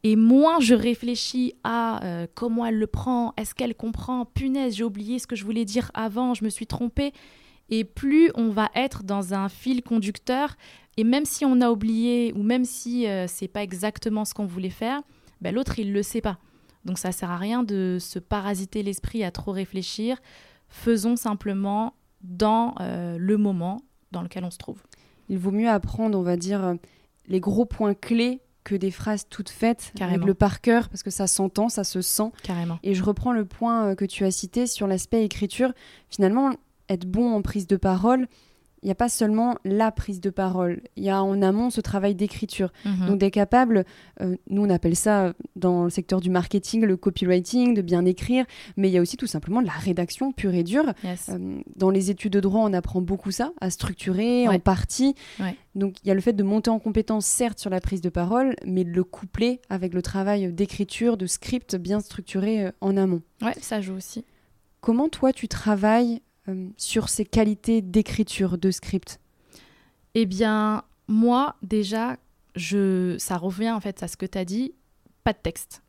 Et moins je réfléchis à euh, comment elle le prend, est-ce qu'elle comprend, punaise, j'ai oublié ce que je voulais dire avant, je me suis trompée. Et plus on va être dans un fil conducteur, et même si on a oublié, ou même si euh, c'est pas exactement ce qu'on voulait faire, ben, l'autre il le sait pas. Donc ça sert à rien de se parasiter l'esprit à trop réfléchir. Faisons simplement dans euh, le moment dans lequel on se trouve. Il vaut mieux apprendre, on va dire, euh, les gros points clés que des phrases toutes faites avec le par cœur parce que ça s'entend, ça se sent. Carrément. Et je reprends le point euh, que tu as cité sur l'aspect écriture. Finalement, être bon en prise de parole, il n'y a pas seulement la prise de parole, il y a en amont ce travail d'écriture. Mhm. Donc d'être capable, euh, nous on appelle ça dans le secteur du marketing le copywriting, de bien écrire, mais il y a aussi tout simplement de la rédaction pure et dure. Euh, dans les études de droit, on apprend beaucoup ça, à structurer en partie. Donc il y a le fait de monter en compétence certes sur la prise de parole, mais de le coupler avec le travail d'écriture, de script bien structuré euh, en amont. Ouais, ça joue aussi. Comment toi tu travailles sur ces qualités d'écriture de script Eh bien, moi, déjà, je, ça revient en fait à ce que tu as dit, pas de texte.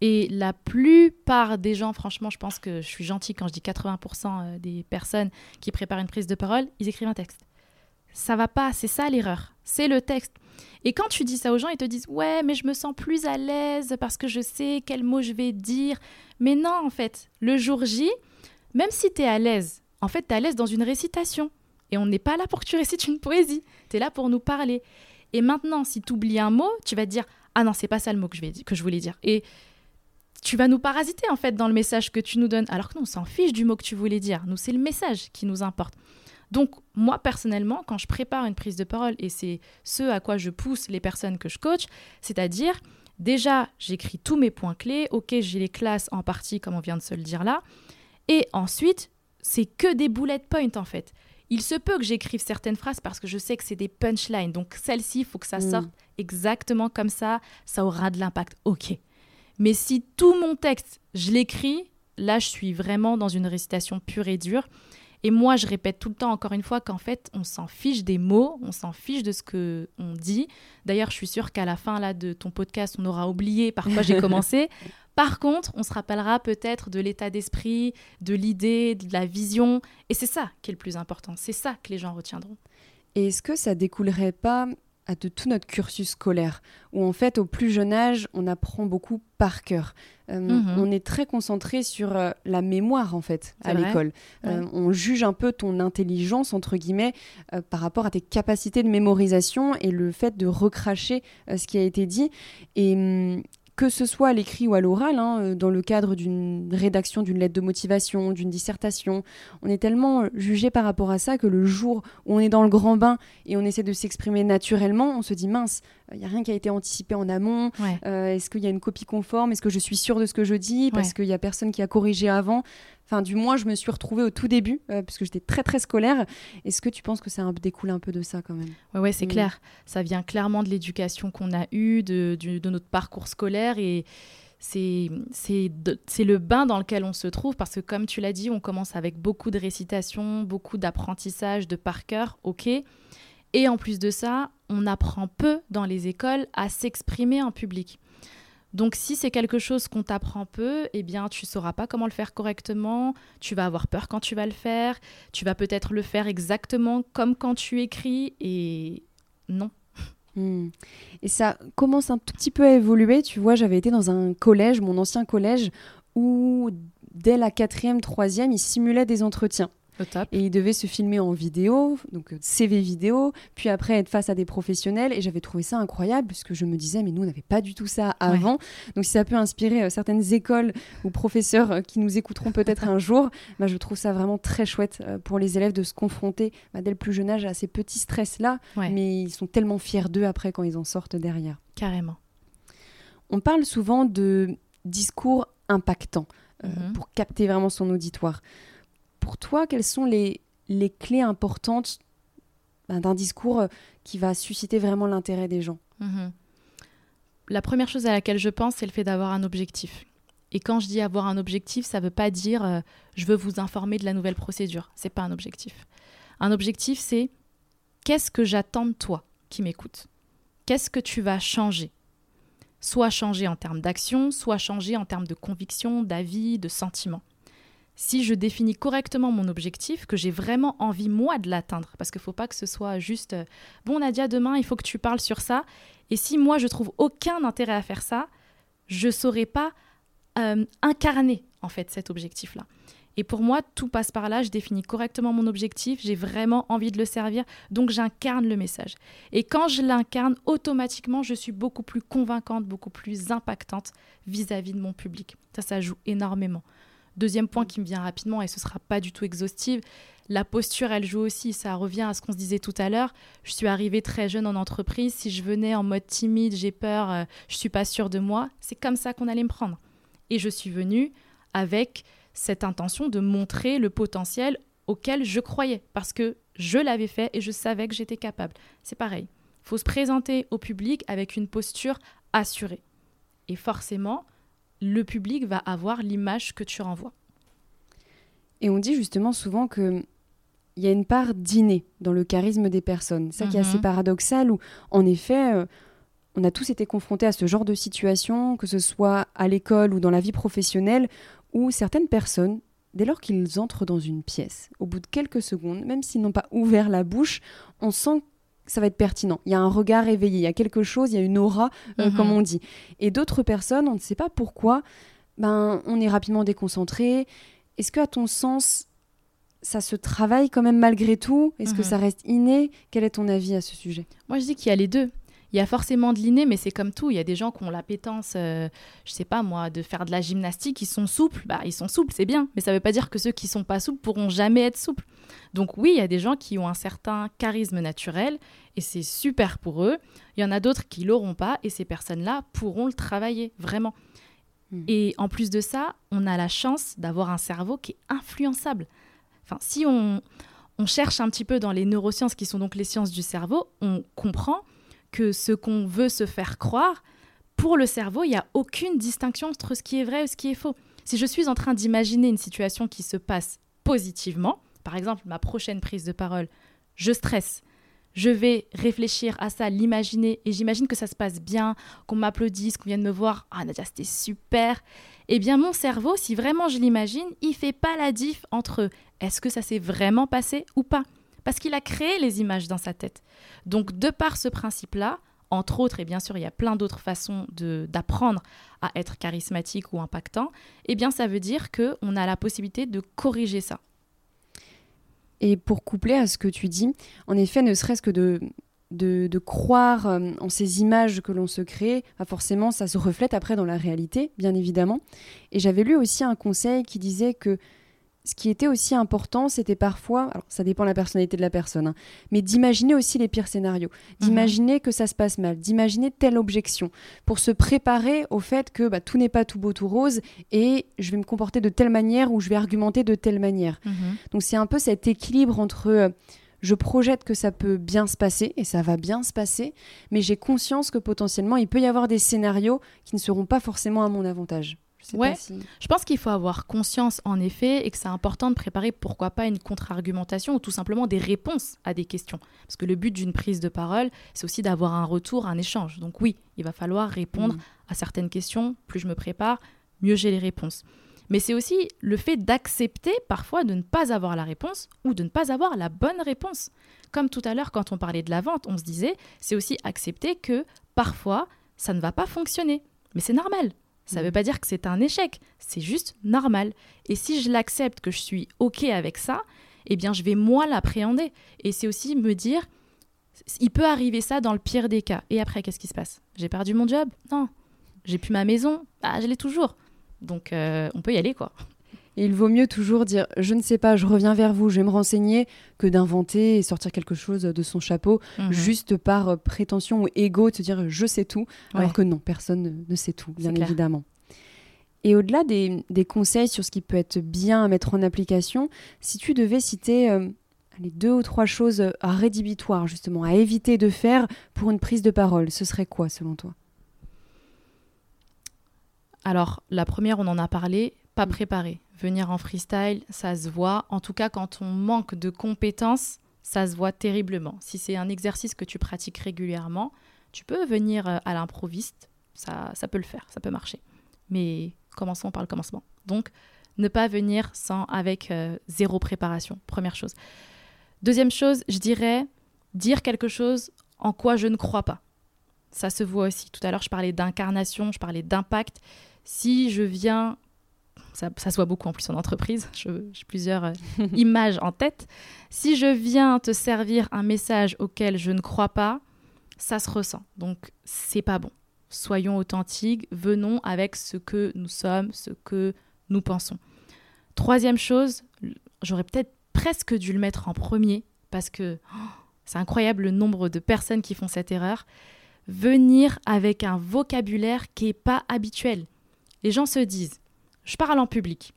Et la plupart des gens, franchement, je pense que je suis gentille quand je dis 80% euh, des personnes qui préparent une prise de parole, ils écrivent un texte. Ça va pas, c'est ça l'erreur. C'est le texte. Et quand tu dis ça aux gens, ils te disent Ouais, mais je me sens plus à l'aise parce que je sais quel mot je vais dire. Mais non, en fait, le jour J, même si tu es à l'aise, en fait, tu à l'aise dans une récitation. Et on n'est pas là pour que tu récites une poésie. Tu es là pour nous parler. Et maintenant, si tu oublies un mot, tu vas te dire Ah non, c'est pas ça le mot que je, que je voulais dire. Et tu vas nous parasiter en fait dans le message que tu nous donnes. Alors que nous, on s'en fiche du mot que tu voulais dire. Nous, c'est le message qui nous importe. Donc, moi, personnellement, quand je prépare une prise de parole, et c'est ce à quoi je pousse les personnes que je coach, c'est-à-dire, déjà, j'écris tous mes points clés. Ok, j'ai les classes en partie, comme on vient de se le dire là. Et ensuite, c'est que des bullet points en fait. Il se peut que j'écrive certaines phrases parce que je sais que c'est des punchlines. Donc celle-ci, il faut que ça mm. sorte exactement comme ça. Ça aura de l'impact. Ok. Mais si tout mon texte, je l'écris, là, je suis vraiment dans une récitation pure et dure. Et moi, je répète tout le temps, encore une fois, qu'en fait, on s'en fiche des mots, on s'en fiche de ce que on dit. D'ailleurs, je suis sûre qu'à la fin là de ton podcast, on aura oublié par quoi j'ai commencé. Par contre, on se rappellera peut-être de l'état d'esprit, de l'idée, de la vision. Et c'est ça qui est le plus important. C'est ça que les gens retiendront. Et est-ce que ça découlerait pas de tout notre cursus scolaire, où en fait au plus jeune âge, on apprend beaucoup par cœur. Euh, mhm. On est très concentré sur euh, la mémoire en fait à l'école. Euh, on juge un peu ton intelligence entre guillemets par rapport à tes capacités de mémorisation et le fait de recracher ce qui a été dit. Et, hum, que ce soit à l'écrit ou à l'oral, hein, euh, dans le cadre d'une rédaction d'une lettre de motivation, d'une dissertation. On est tellement jugé par rapport à ça que le jour où on est dans le grand bain et on essaie de s'exprimer naturellement, on se dit mince, il n'y a rien qui a été anticipé en amont. Euh, est-ce qu'il y a une copie conforme? Est-ce que je suis sûre de ce que je dis? Parce qu'il n'y a personne qui a corrigé avant. Enfin, du moins, je me suis retrouvée au tout début, euh, puisque j'étais très, très scolaire. Est-ce que tu penses que ça découle un peu de ça quand même? Ouais, ouais c'est clair. Ça vient clairement de l'éducation qu'on a eue, de, de, notre parcours scolaire. Et c'est le bain dans lequel on se trouve, parce que comme tu l'as dit, on commence avec beaucoup de récitation, beaucoup d'apprentissage, de par cœur, ok. Et en plus de ça, on apprend peu dans les écoles à s'exprimer en public. Donc si c'est quelque chose qu'on t'apprend peu, eh bien tu sauras pas comment le faire correctement, tu vas avoir peur quand tu vas le faire, tu vas peut-être le faire exactement comme quand tu écris et non. Hmm. Et ça commence un tout petit peu à évoluer, tu vois, j'avais été dans un collège, mon ancien collège, où dès la quatrième, troisième, ils simulaient des entretiens. Et il devait se filmer en vidéo, donc euh, CV vidéo, puis après être face à des professionnels. Et j'avais trouvé ça incroyable, puisque je me disais, mais nous, on n'avait pas du tout ça avant. Donc si ça peut inspirer euh, certaines écoles ou professeurs euh, qui nous écouteront peut-être un jour, bah, je trouve ça vraiment très chouette pour les élèves de se confronter bah, dès le plus jeune âge à ces petits stress-là. Mais ils sont tellement fiers d'eux après quand ils en sortent derrière. Carrément. On parle souvent de discours impactants. Mhm. pour capter vraiment son auditoire pour toi, quelles sont les, clés importantes ben, d'un discours euh, qui va susciter vraiment l'intérêt des gens? Mhm. La première chose à laquelle je pense, c'est le fait d'avoir un objectif. Et quand je dis avoir un objectif, ça ne veut pas dire euh, je veux vous informer de la nouvelle procédure. C'est pas un objectif. Un objectif, c'est qu'est-ce que j'attends de toi qui m'écoute? Qu'est-ce que tu vas changer? Soit changer en termes d'action, soit changer en termes de conviction, d'avis, de sentiment si je définis correctement mon objectif, que j'ai vraiment envie, moi, de l'atteindre, parce qu'il ne faut pas que ce soit juste euh, Bon, Nadia, demain, il faut que tu parles sur ça. Et si moi, je trouve aucun intérêt à faire ça, je ne saurais pas euh, incarner, en fait, cet objectif-là. Et pour moi, tout passe par là. Je définis correctement mon objectif. J'ai vraiment envie de le servir. Donc, j'incarne le message. Et quand je l'incarne, automatiquement, je suis beaucoup plus convaincante, beaucoup plus impactante vis à -vis de mon public. Ça, ça joue énormément. Deuxième point qui me vient rapidement, et ce sera pas du tout exhaustif, la posture, elle joue aussi. Ça revient à ce qu'on se disait tout à l'heure. Je suis arrivée très jeune en entreprise. Si je venais en mode timide, j'ai peur, euh, je suis pas sûre de moi, c'est comme ça qu'on allait me prendre. Et je suis venue avec cette intention de montrer le potentiel auquel je croyais, parce que je l'avais fait et je savais que j'étais capable. C'est pareil. Il faut se présenter au public avec une posture assurée. Et forcément, le public va avoir l'image que tu renvoies. Et on dit justement souvent que il y a une part d'inné dans le charisme des personnes. C'est ça qui est assez mhm. paradoxal, où en effet, euh, on a tous été confrontés à ce genre de situation, que ce soit à l'école ou dans la vie professionnelle, où certaines personnes, dès lors qu'ils entrent dans une pièce, au bout de quelques secondes, même s'ils n'ont pas ouvert la bouche, on sent ça va être pertinent. Il y a un regard éveillé, il y a quelque chose, il y a une aura, euh, comme mhm. on dit. Et d'autres personnes, on ne sait pas pourquoi, ben, on est rapidement déconcentré. Est-ce que, à ton sens, ça se travaille quand même malgré tout? Est-ce que mhm. ça reste inné? Quel est ton avis à ce sujet? Moi, je dis qu'il y a les deux il y a forcément de l'inné, mais c'est comme tout. Il y a des gens qui ont l'appétence, euh, je sais pas moi, de faire de la gymnastique, ils sont souples. Bah, ils sont souples, c'est bien. Mais ça ne veut pas dire que ceux qui sont pas souples pourront jamais être souples. Donc oui, il y a des gens qui ont un certain charisme naturel et c'est super pour eux. Il y en a d'autres qui l'auront pas et ces personnes-là pourront le travailler vraiment. Hmm. Et en plus de ça, on a la chance d'avoir un cerveau qui est influençable. Enfin, si on, on cherche un petit peu dans les neurosciences, qui sont donc les sciences du cerveau, on comprend que ce qu'on veut se faire croire, pour le cerveau, il n'y a aucune distinction entre ce qui est vrai et ce qui est faux. Si je suis en train d'imaginer une situation qui se passe positivement, par exemple ma prochaine prise de parole, je stresse, je vais réfléchir à ça, l'imaginer, et j'imagine que ça se passe bien, qu'on m'applaudisse, qu'on vienne me voir, ah Nadia, c'était super. Eh bien, mon cerveau, si vraiment je l'imagine, il fait pas la diff entre est-ce que ça s'est vraiment passé ou pas? Parce qu'il a créé les images dans sa tête. Donc, de par ce principe-là, entre autres, et bien sûr, il y a plein d'autres façons d'apprendre à être charismatique ou impactant, eh bien, ça veut dire qu'on a la possibilité de corriger ça. Et pour coupler à ce que tu dis, en effet, ne serait-ce que de, de, croire euh, en ces images que l'on se crée, forcément, ça se reflète après dans la réalité, bien évidemment. Et j'avais lu aussi un conseil qui disait que ce qui était aussi important, c'était parfois, alors ça dépend de la personnalité de la personne, hein, mais d'imaginer aussi les pires scénarios, mhm. d'imaginer que ça se passe mal, d'imaginer telle objection, pour se préparer au fait que bah, tout n'est pas tout beau, tout rose, et je vais me comporter de telle manière ou je vais argumenter de telle manière. Mhm. Donc c'est un peu cet équilibre entre... Euh, je projette que ça peut bien se passer et ça va bien se passer, mais j'ai conscience que potentiellement il peut y avoir des scénarios qui ne seront pas forcément à mon avantage. Je ouais, je pense qu'il faut avoir conscience en effet et que c'est important de préparer pourquoi pas une contre-argumentation ou tout simplement des réponses à des questions. Parce que le but d'une prise de parole, c'est aussi d'avoir un retour, un échange. Donc oui, il va falloir répondre mm. à certaines questions. Plus je me prépare, mieux j'ai les réponses. Mais c'est aussi le fait d'accepter parfois de ne pas avoir la réponse ou de ne pas avoir la bonne réponse. Comme tout à l'heure, quand on parlait de la vente, on se disait, c'est aussi accepter que parfois, ça ne va pas fonctionner. Mais c'est normal. Ça ne veut pas dire que c'est un échec, c'est juste normal. Et si je l'accepte, que je suis OK avec ça, eh bien, je vais moins l'appréhender. Et c'est aussi me dire, il peut arriver ça dans le pire des cas. Et après, qu'est-ce qui se passe? J'ai perdu mon job? Non. J'ai plus ma maison? Ah, je l'ai toujours. Donc, euh, on peut y aller, quoi il vaut mieux toujours dire je ne sais pas, je reviens vers vous, je vais me renseigner, que d'inventer et sortir quelque chose de son chapeau mhm. juste par euh, prétention ou ego de se dire je sais tout, alors que non, personne ne sait tout, bien évidemment. Et au-delà des, conseils sur ce qui peut être bien à mettre en application, si tu devais citer euh, les deux ou trois choses euh, rédhibitoires, justement, à éviter de faire pour une prise de parole, ce serait quoi selon toi? Alors, la première, on en a parlé, pas mm. Venir en freestyle, ça se voit. En tout cas, quand on manque de compétences, ça se voit terriblement. Si c'est un exercice que tu pratiques régulièrement, tu peux venir euh, à l'improviste, ça, ça peut le faire, ça peut marcher. Mais commençons par le commencement. Donc, ne pas venir sans avec euh, zéro préparation, première chose. Deuxième chose, je dirais dire quelque chose en quoi je ne crois pas. Ça se voit aussi. Tout à l'heure, je parlais d'incarnation, je parlais d'impact. Si je viens ça, ça, se voit beaucoup en plus en entreprise, j'ai plusieurs euh, images en tête. Si je viens te servir un message auquel je ne crois pas, ça se ressent. Donc c'est pas bon. Soyons authentiques, venons avec ce que nous sommes, ce que nous pensons. Troisième chose, j'aurais peut-être presque dû le mettre en premier parce que oh, c'est incroyable le nombre de personnes qui font cette erreur. Venir avec un vocabulaire qui n'est pas habituel. Les gens se disent je parle en public.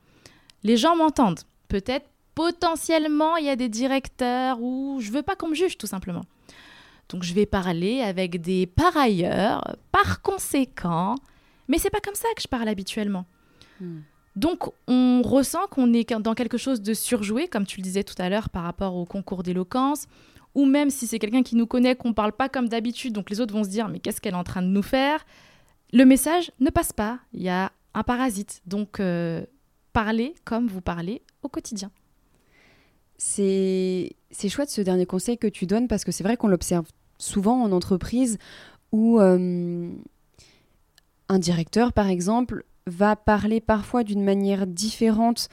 Les gens m'entendent. Peut-être potentiellement il y a des directeurs ou je veux pas qu'on me juge tout simplement. Donc je vais parler avec des par ailleurs, par conséquent, mais c'est pas comme ça que je parle habituellement. Hmm. Donc on ressent qu'on est dans quelque chose de surjoué, comme tu le disais tout à l'heure par rapport au concours d'éloquence, ou même si c'est quelqu'un qui nous connaît, qu'on parle pas comme d'habitude, donc les autres vont se dire mais qu'est-ce qu'elle est en train de nous faire? Le message ne passe pas. Il y a un parasite. Donc euh, parlez comme vous parlez au quotidien. C'est chouette ce dernier conseil que tu donnes parce que c'est vrai qu'on l'observe souvent en entreprise où euh, un directeur, par exemple, va parler parfois d'une manière différente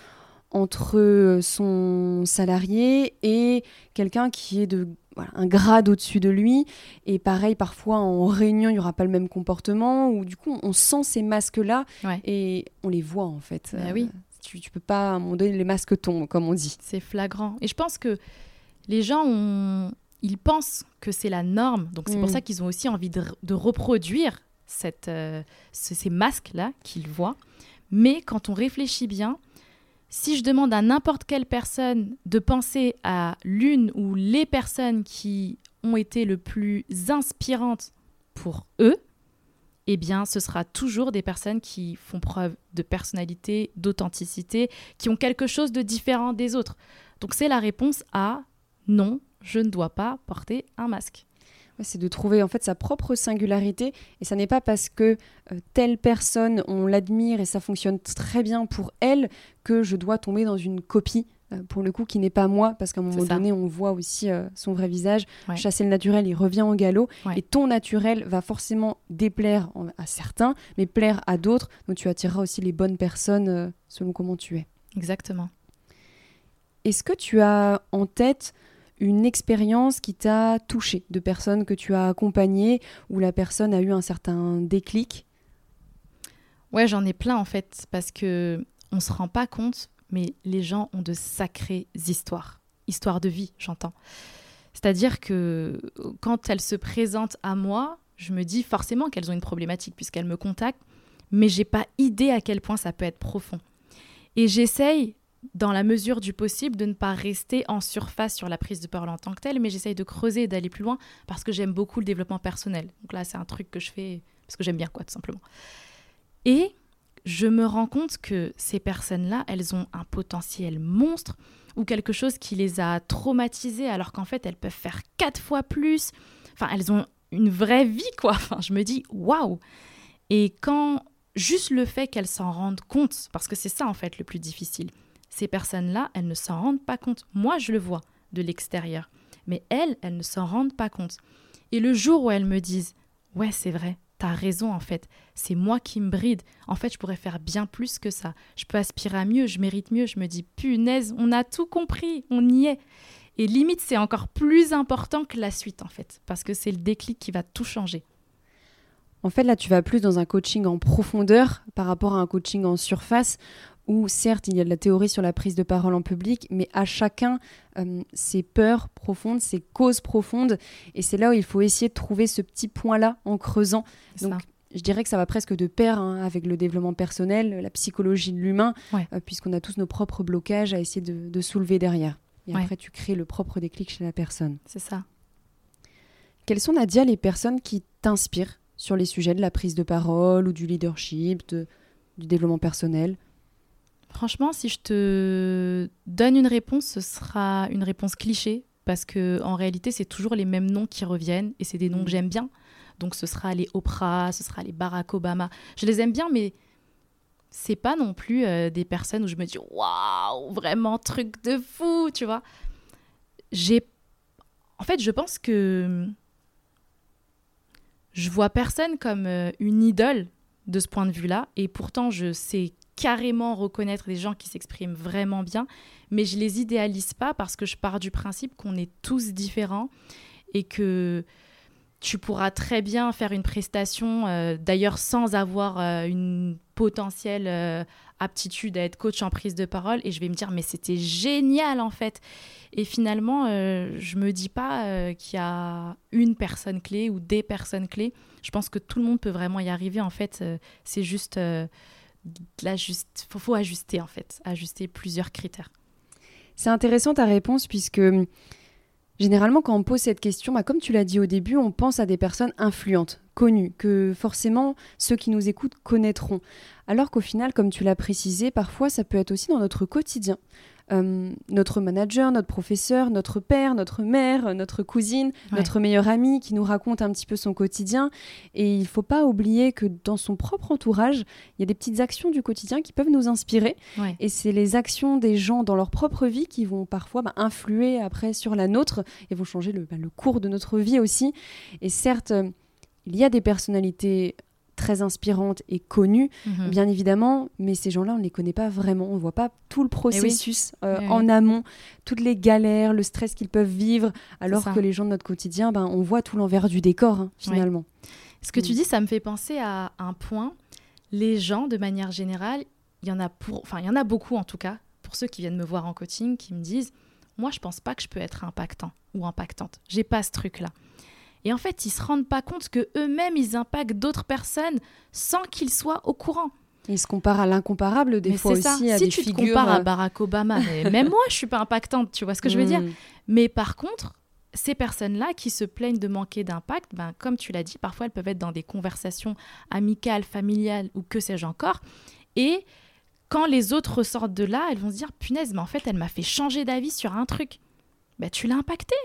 entre son salarié et quelqu'un qui est de un grade au-dessus de lui. Et pareil, parfois en réunion, il n'y aura pas le même comportement, ou du coup, on sent ces masques-là et on les voit en fait. Bah oui. tu, ne peux pas, à un moment donné, les masques tombent, comme on dit. C'est flagrant. Et je pense que les gens ont... Ils pensent que c'est la norme, donc c'est pour mm. ça qu'ils ont aussi envie de, reproduire cette, euh, ces masques-là qu'ils voient. Mais quand on réfléchit bien, si je demande à n'importe quelle personne de penser à l'une ou les personnes qui ont été le plus inspirantes pour eux, eh bien, ce sera toujours des personnes qui font preuve de personnalité, d'authenticité, qui ont quelque chose de différent des autres. Donc, c'est la réponse à non, je ne dois pas porter un masque c'est de trouver en fait sa propre singularité. Et ça n'est pas parce que euh, telle personne on l'admire et ça fonctionne très bien pour elle que je dois tomber dans une copie euh, pour le coup qui n'est pas moi. Parce qu'à un moment donné on voit aussi euh, son vrai visage. Chasser le naturel il revient au galop. Et ton naturel va forcément déplaire à certains mais plaire à d'autres. Donc tu attireras aussi les bonnes personnes selon comment tu es. Exactement. Est-ce que tu as en tête une expérience qui t'a touché, de personnes que tu as accompagnées, où la personne a eu un certain déclic? Ouais, j'en ai plein en fait, parce que on se rend pas compte, mais les gens ont de sacrées histoires, histoires de vie, j'entends. C'est-à-dire que quand elles se présentent à moi, je me dis forcément qu'elles ont une problématique puisqu'elles me contactent, mais j'ai pas idée à quel point ça peut être profond. Et j'essaye dans la mesure du possible, de ne pas rester en surface sur la prise de parole en tant que telle, mais j'essaye de creuser et d'aller plus loin parce que j'aime beaucoup le développement personnel. Donc là, c'est un truc que je fais parce que j'aime bien, quoi, tout simplement. Et je me rends compte que ces personnes-là, elles ont un potentiel monstre ou quelque chose qui les a traumatisées alors qu'en fait, elles peuvent faire quatre fois plus. Enfin, elles ont une vraie vie, quoi. Enfin, je me dis, waouh! Et quand juste le fait qu'elles s'en rendent compte, parce que c'est ça en fait le plus difficile, ces personnes-là, elles ne s'en rendent pas compte. Moi, je le vois de l'extérieur. Mais elles, elles ne s'en rendent pas compte. Et le jour où elles me disent Ouais, c'est vrai, t'as raison en fait, c'est moi qui me bride. En fait, je pourrais faire bien plus que ça. Je peux aspirer à mieux, je mérite mieux. Je me dis Punaise, on a tout compris, on y est. Et limite, c'est encore plus important que la suite en fait, parce que c'est le déclic qui va tout changer. En fait, là, tu vas plus dans un coaching en profondeur par rapport à un coaching en surface où certes il y a de la théorie sur la prise de parole en public, mais à chacun euh, ses peurs profondes, ses causes profondes, et c'est là où il faut essayer de trouver ce petit point-là en creusant. Donc je dirais que ça va presque de pair hein, avec le développement personnel, la psychologie de l'humain, euh, puisqu'on a tous nos propres blocages à essayer de, soulever derrière. Et après tu crées le propre déclic chez la personne. C'est ça. Quelles sont Nadia les personnes qui t'inspirent sur les sujets de la prise de parole ou du leadership, du développement personnel? Franchement, si je te donne une réponse, ce sera une réponse cliché parce que en réalité, c'est toujours les mêmes noms qui reviennent et c'est des noms que mm. j'aime bien. Donc ce sera les Oprah, ce sera les Barack Obama. Je les aime bien, mais c'est pas non plus euh, des personnes où je me dis waouh, vraiment truc de fou, tu vois. J'ai en fait, je pense que je vois personne comme euh, une idole de ce point de vue-là et pourtant je sais carrément reconnaître des gens qui s'expriment vraiment bien, mais je les idéalise pas parce que je pars du principe qu'on est tous différents et que tu pourras très bien faire une prestation, euh, d'ailleurs sans avoir euh, une potentielle euh, aptitude à être coach en prise de parole, et je vais me dire, mais c'était génial en fait. Et finalement, je me dis pas qu'il y a une personne clé ou des personnes clés. Je pense que tout le monde peut vraiment y arriver. En fait, c'est juste juste, faut, faut ajuster en fait, ajuster plusieurs critères. C'est intéressant ta réponse puisque hum, généralement quand on pose cette question, bah, comme tu l'as dit au début, on pense à des personnes influentes, connues, que forcément ceux qui nous écoutent connaîtront. Alors qu'au final, comme tu l'as précisé, parfois ça peut être aussi dans notre quotidien. Euh, notre manager, notre professeur, notre père, notre mère, notre cousine, notre meilleure amie qui nous raconte un petit peu son quotidien. Et il ne faut pas oublier que dans son propre entourage, il y a des petites actions du quotidien qui peuvent nous inspirer. Et c'est les actions des gens dans leur propre vie qui vont parfois bah, influer après sur la nôtre et vont changer le, bah, le cours de notre vie aussi. Et certes, il y a des personnalités très inspirantes et connues, mhm. bien évidemment, mais ces gens-là, on ne les connaît pas vraiment. On ne voit pas tout le eh processus euh, eh en amont, toutes les galères, le stress qu'ils peuvent vivre, alors que les gens de notre quotidien, ben, on voit tout l'envers du décor, hein, finalement. Ce que tu mm. dis, ça me fait penser à un point. Les gens, de manière générale, il y en a pour, enfin, il y en a beaucoup en tout cas, pour ceux qui viennent me voir en coaching, qui me disent, moi, je pense pas que je peux être impactant ou impactante. J'ai pas ce truc-là. Et en fait, ils se rendent pas compte que eux-mêmes ils impactent d'autres personnes sans qu'ils soient au courant. Ils se comparent à l'incomparable des fois aussi à si tu te compares à euh, Barack Obama, même moi je suis pas impactante, tu vois ce que je veux dire. Hmm. Mais par contre, ces personnes-là qui se plaignent de manquer d'impact, ben, comme tu l'as dit, parfois elles peuvent être dans des conversations amicales, familiales ou que sais-je encore. Et quand les autres ressortent de là, elles vont se dire punaise, mais en fait elle m'a fait changer d'avis sur un truc. Ben, tu l'as impacté,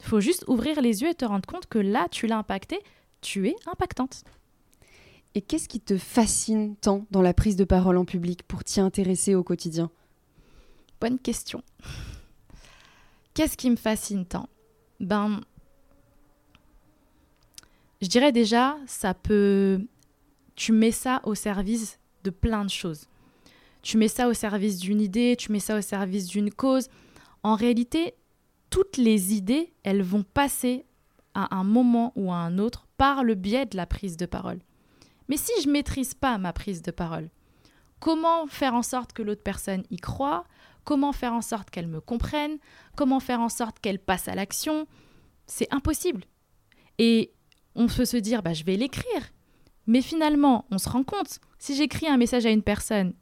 faut juste ouvrir les yeux et te rendre compte que là, tu l'as impacté, tu es impactante. Et qu'est-ce qui te fascine tant dans la prise de parole en public pour t'y intéresser au quotidien? Bonne question. Qu'est-ce qui me fascine tant? Ben, je dirais déjà, ça peut. Tu mets ça au service de plein de choses. Tu mets ça au service d'une idée, tu mets ça au service d'une cause. En réalité, toutes les idées, elles vont passer à un moment ou à un autre par le biais de la prise de parole. Mais si je maîtrise pas ma prise de parole, comment faire en sorte que l'autre personne y croit? Comment faire en sorte qu'elle me comprenne? Comment faire en sorte qu'elle passe à l'action? C'est impossible. Et on peut se dire, bah, je vais l'écrire. Mais finalement, on se rend compte, si j'écris un message à une personne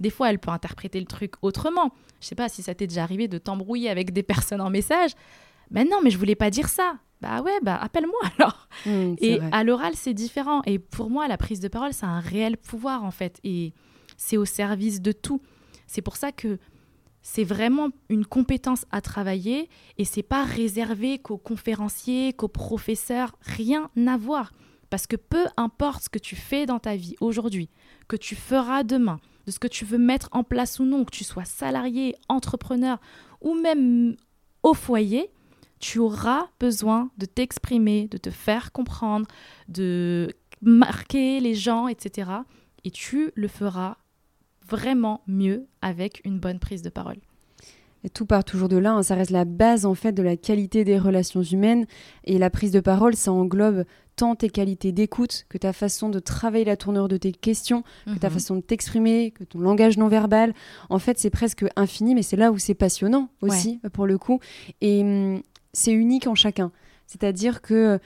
des fois, elle peut interpréter le truc autrement. Je sais pas si ça t'est déjà arrivé de t'embrouiller avec des personnes en message. Ben non, mais je voulais pas dire ça. Bah ouais, bah appelle-moi alors. Mmh, et à l'oral, c'est différent. Et pour moi, la prise de parole, c'est un réel pouvoir en fait. Et c'est au service de tout. C'est pour ça que c'est vraiment une compétence à travailler et c'est pas réservé qu'aux conférenciers, qu'aux professeurs, rien à voir. Parce que peu importe ce que tu fais dans ta vie aujourd'hui, que tu feras demain, de ce que tu veux mettre en place ou non, que tu sois salarié, entrepreneur ou même au foyer, tu auras besoin de t'exprimer, de te faire comprendre, de marquer les gens, etc. Et tu le feras vraiment mieux avec une bonne prise de parole. Tout part toujours de là, hein. ça reste la base en fait de la qualité des relations humaines et la prise de parole, ça englobe tant tes qualités d'écoute que ta façon de travailler la tournure de tes questions, que ta mhm. façon de t'exprimer, que ton langage non verbal. En fait, c'est presque infini, mais c'est là où c'est passionnant aussi pour le coup et hum, c'est unique en chacun. C'est-à-dire que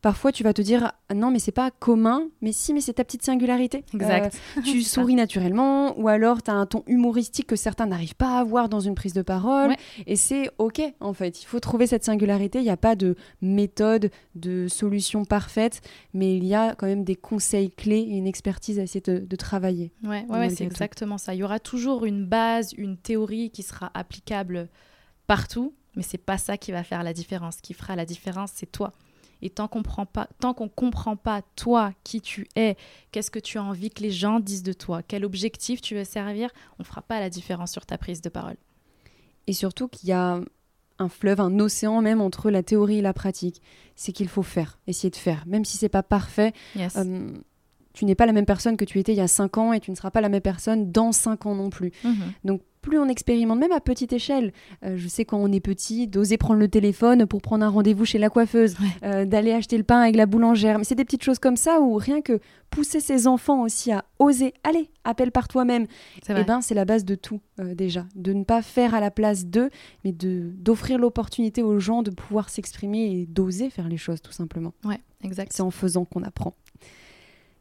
Parfois, tu vas te dire non, mais c'est pas commun, mais si, mais c'est ta petite singularité. Exact. Euh, tu souris naturellement, ou alors tu as un ton humoristique que certains n'arrivent pas à avoir dans une prise de parole. Et c'est OK, en fait. Il faut trouver cette singularité. Il n'y a pas de méthode, de solution parfaite, mais il y a quand même des conseils clés et une expertise à essayer de, travailler. Ouais, ouais, c'est exactement ça. Il y aura toujours une base, une théorie qui sera applicable partout, mais c'est pas ça qui va faire la différence. Ce qui fera la différence, c'est toi. Et tant qu'on ne comprend pas toi qui tu es, qu'est-ce que tu as envie que les gens disent de toi, quel objectif tu veux servir, on ne fera pas la différence sur ta prise de parole. Et surtout qu'il y a un fleuve, un océan même entre la théorie et la pratique. C'est qu'il faut faire, essayer de faire, même si c'est pas parfait. Euh, tu n'es pas la même personne que tu étais il y a 5 ans et tu ne seras pas la même personne dans 5 ans non plus. Mhm. Donc plus on expérimente, même à petite échelle. Euh, je sais quand on est petit, d'oser prendre le téléphone pour prendre un rendez-vous chez la coiffeuse, euh, d'aller acheter le pain avec la boulangère. Mais c'est des petites choses comme ça où rien que pousser ses enfants aussi à oser, allez, appelle par toi-même, eh ben c'est la base de tout euh, déjà. De ne pas faire à la place d'eux, mais de d'offrir l'opportunité aux gens de pouvoir s'exprimer et d'oser faire les choses tout simplement. Ouais, exact. C'est en faisant qu'on apprend.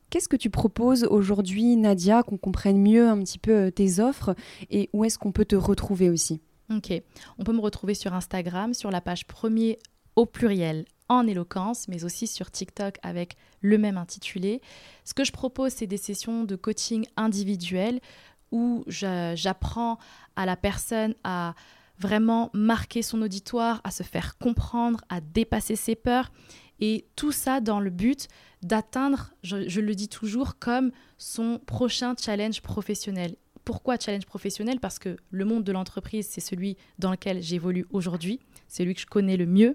Qu'est-ce que tu proposes aujourd'hui, Nadia, qu'on comprenne mieux un petit peu euh, tes offres et où est-ce qu'on peut te retrouver aussi? Ok, on peut me retrouver sur Instagram, sur la page premier au pluriel en éloquence, mais aussi sur TikTok avec le même intitulé. Ce que je propose, c'est des sessions de coaching individuel où j'apprends à la personne à vraiment marquer son auditoire, à se faire comprendre, à dépasser ses peurs. Et tout ça dans le but d'atteindre, je, le dis toujours, comme son prochain challenge professionnel. Pourquoi challenge professionnel? Parce que le monde de l'entreprise, c'est celui dans lequel j'évolue aujourd'hui, c'est celui que je connais le mieux.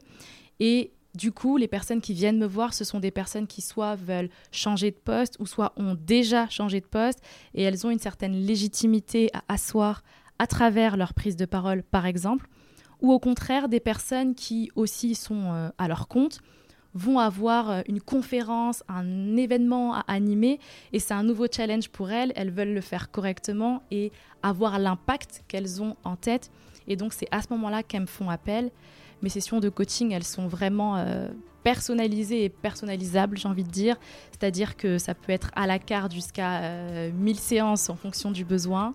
Et du coup, les personnes qui viennent me voir, ce sont des personnes qui soit veulent changer de poste ou soit ont déjà changé de poste. Et elles ont une certaine légitimité à asseoir à travers leur prise de parole, par exemple, ou au contraire des personnes qui aussi sont euh, à leur compte vont avoir euh, une conférence, un événement à animer et c'est un nouveau challenge pour elles. Elles veulent le faire correctement et avoir l'impact qu'elles ont en tête. Et donc c'est à ce moment-là qu'elles me font appel mes sessions de coaching, elles sont vraiment euh, personnalisées et personnalisables, j'ai envie de dire. C'est-à-dire que ça peut être à la carte jusqu'à 1000 euh, séances en fonction du besoin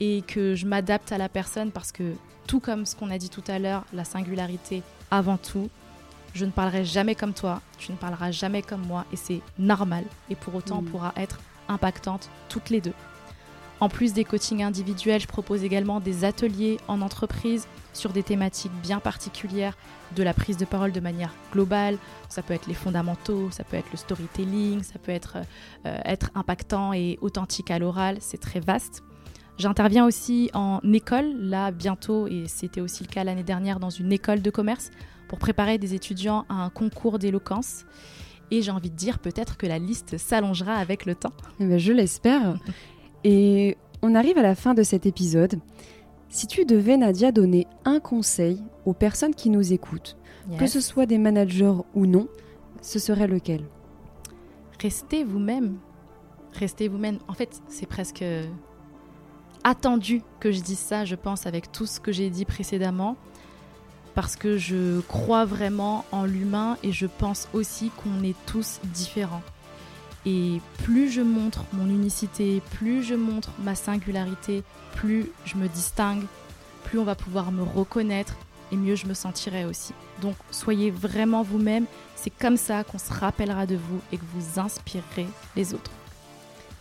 et que je m'adapte à la personne parce que tout comme ce qu'on a dit tout à l'heure, la singularité avant tout, je ne parlerai jamais comme toi, tu ne parleras jamais comme moi et c'est normal. Et pour autant, on mm. pourra être impactante toutes les deux. En plus des coachings individuels, je propose également des ateliers en entreprise sur des thématiques bien particulières de la prise de parole de manière globale. Ça peut être les fondamentaux, ça peut être le storytelling, ça peut être euh, être impactant et authentique à l'oral, c'est très vaste. J'interviens aussi en école, là bientôt, et c'était aussi le cas l'année dernière dans une école de commerce, pour préparer des étudiants à un concours d'éloquence. Et j'ai envie de dire peut-être que la liste s'allongera avec le temps. Eh ben, je l'espère. Et on arrive à la fin de cet épisode. Si tu devais, Nadia, donner un conseil aux personnes qui nous écoutent, que ce soit des managers ou non, ce serait lequel? Restez vous-même. Restez vous-même. En fait, c'est presque attendu que je dise ça, je pense, avec tout ce que j'ai dit précédemment, parce que je crois vraiment en l'humain et je pense aussi qu'on est tous différents. Et plus je montre mon unicité, plus je montre ma singularité, plus je me distingue, plus on va pouvoir me reconnaître et mieux je me sentirai aussi. Donc soyez vraiment vous-même, c'est comme ça qu'on se rappellera de vous et que vous inspirerez les autres.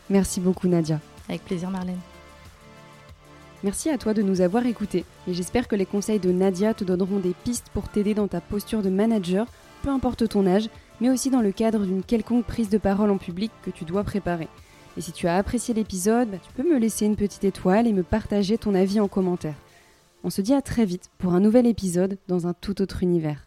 Merci beaucoup Nadia. Avec plaisir Marlène. Merci à toi de nous avoir écoutés et j'espère que les conseils de Nadia te donneront des pistes pour t'aider dans ta posture de manager, peu importe ton âge, mais aussi dans le cadre d'une quelconque prise de parole en public que tu dois préparer. Et si tu as apprécié l'épisode, bah, tu peux me laisser une petite étoile et me partager ton avis en commentaire. On se dit à très vite pour un nouvel épisode dans un tout autre univers.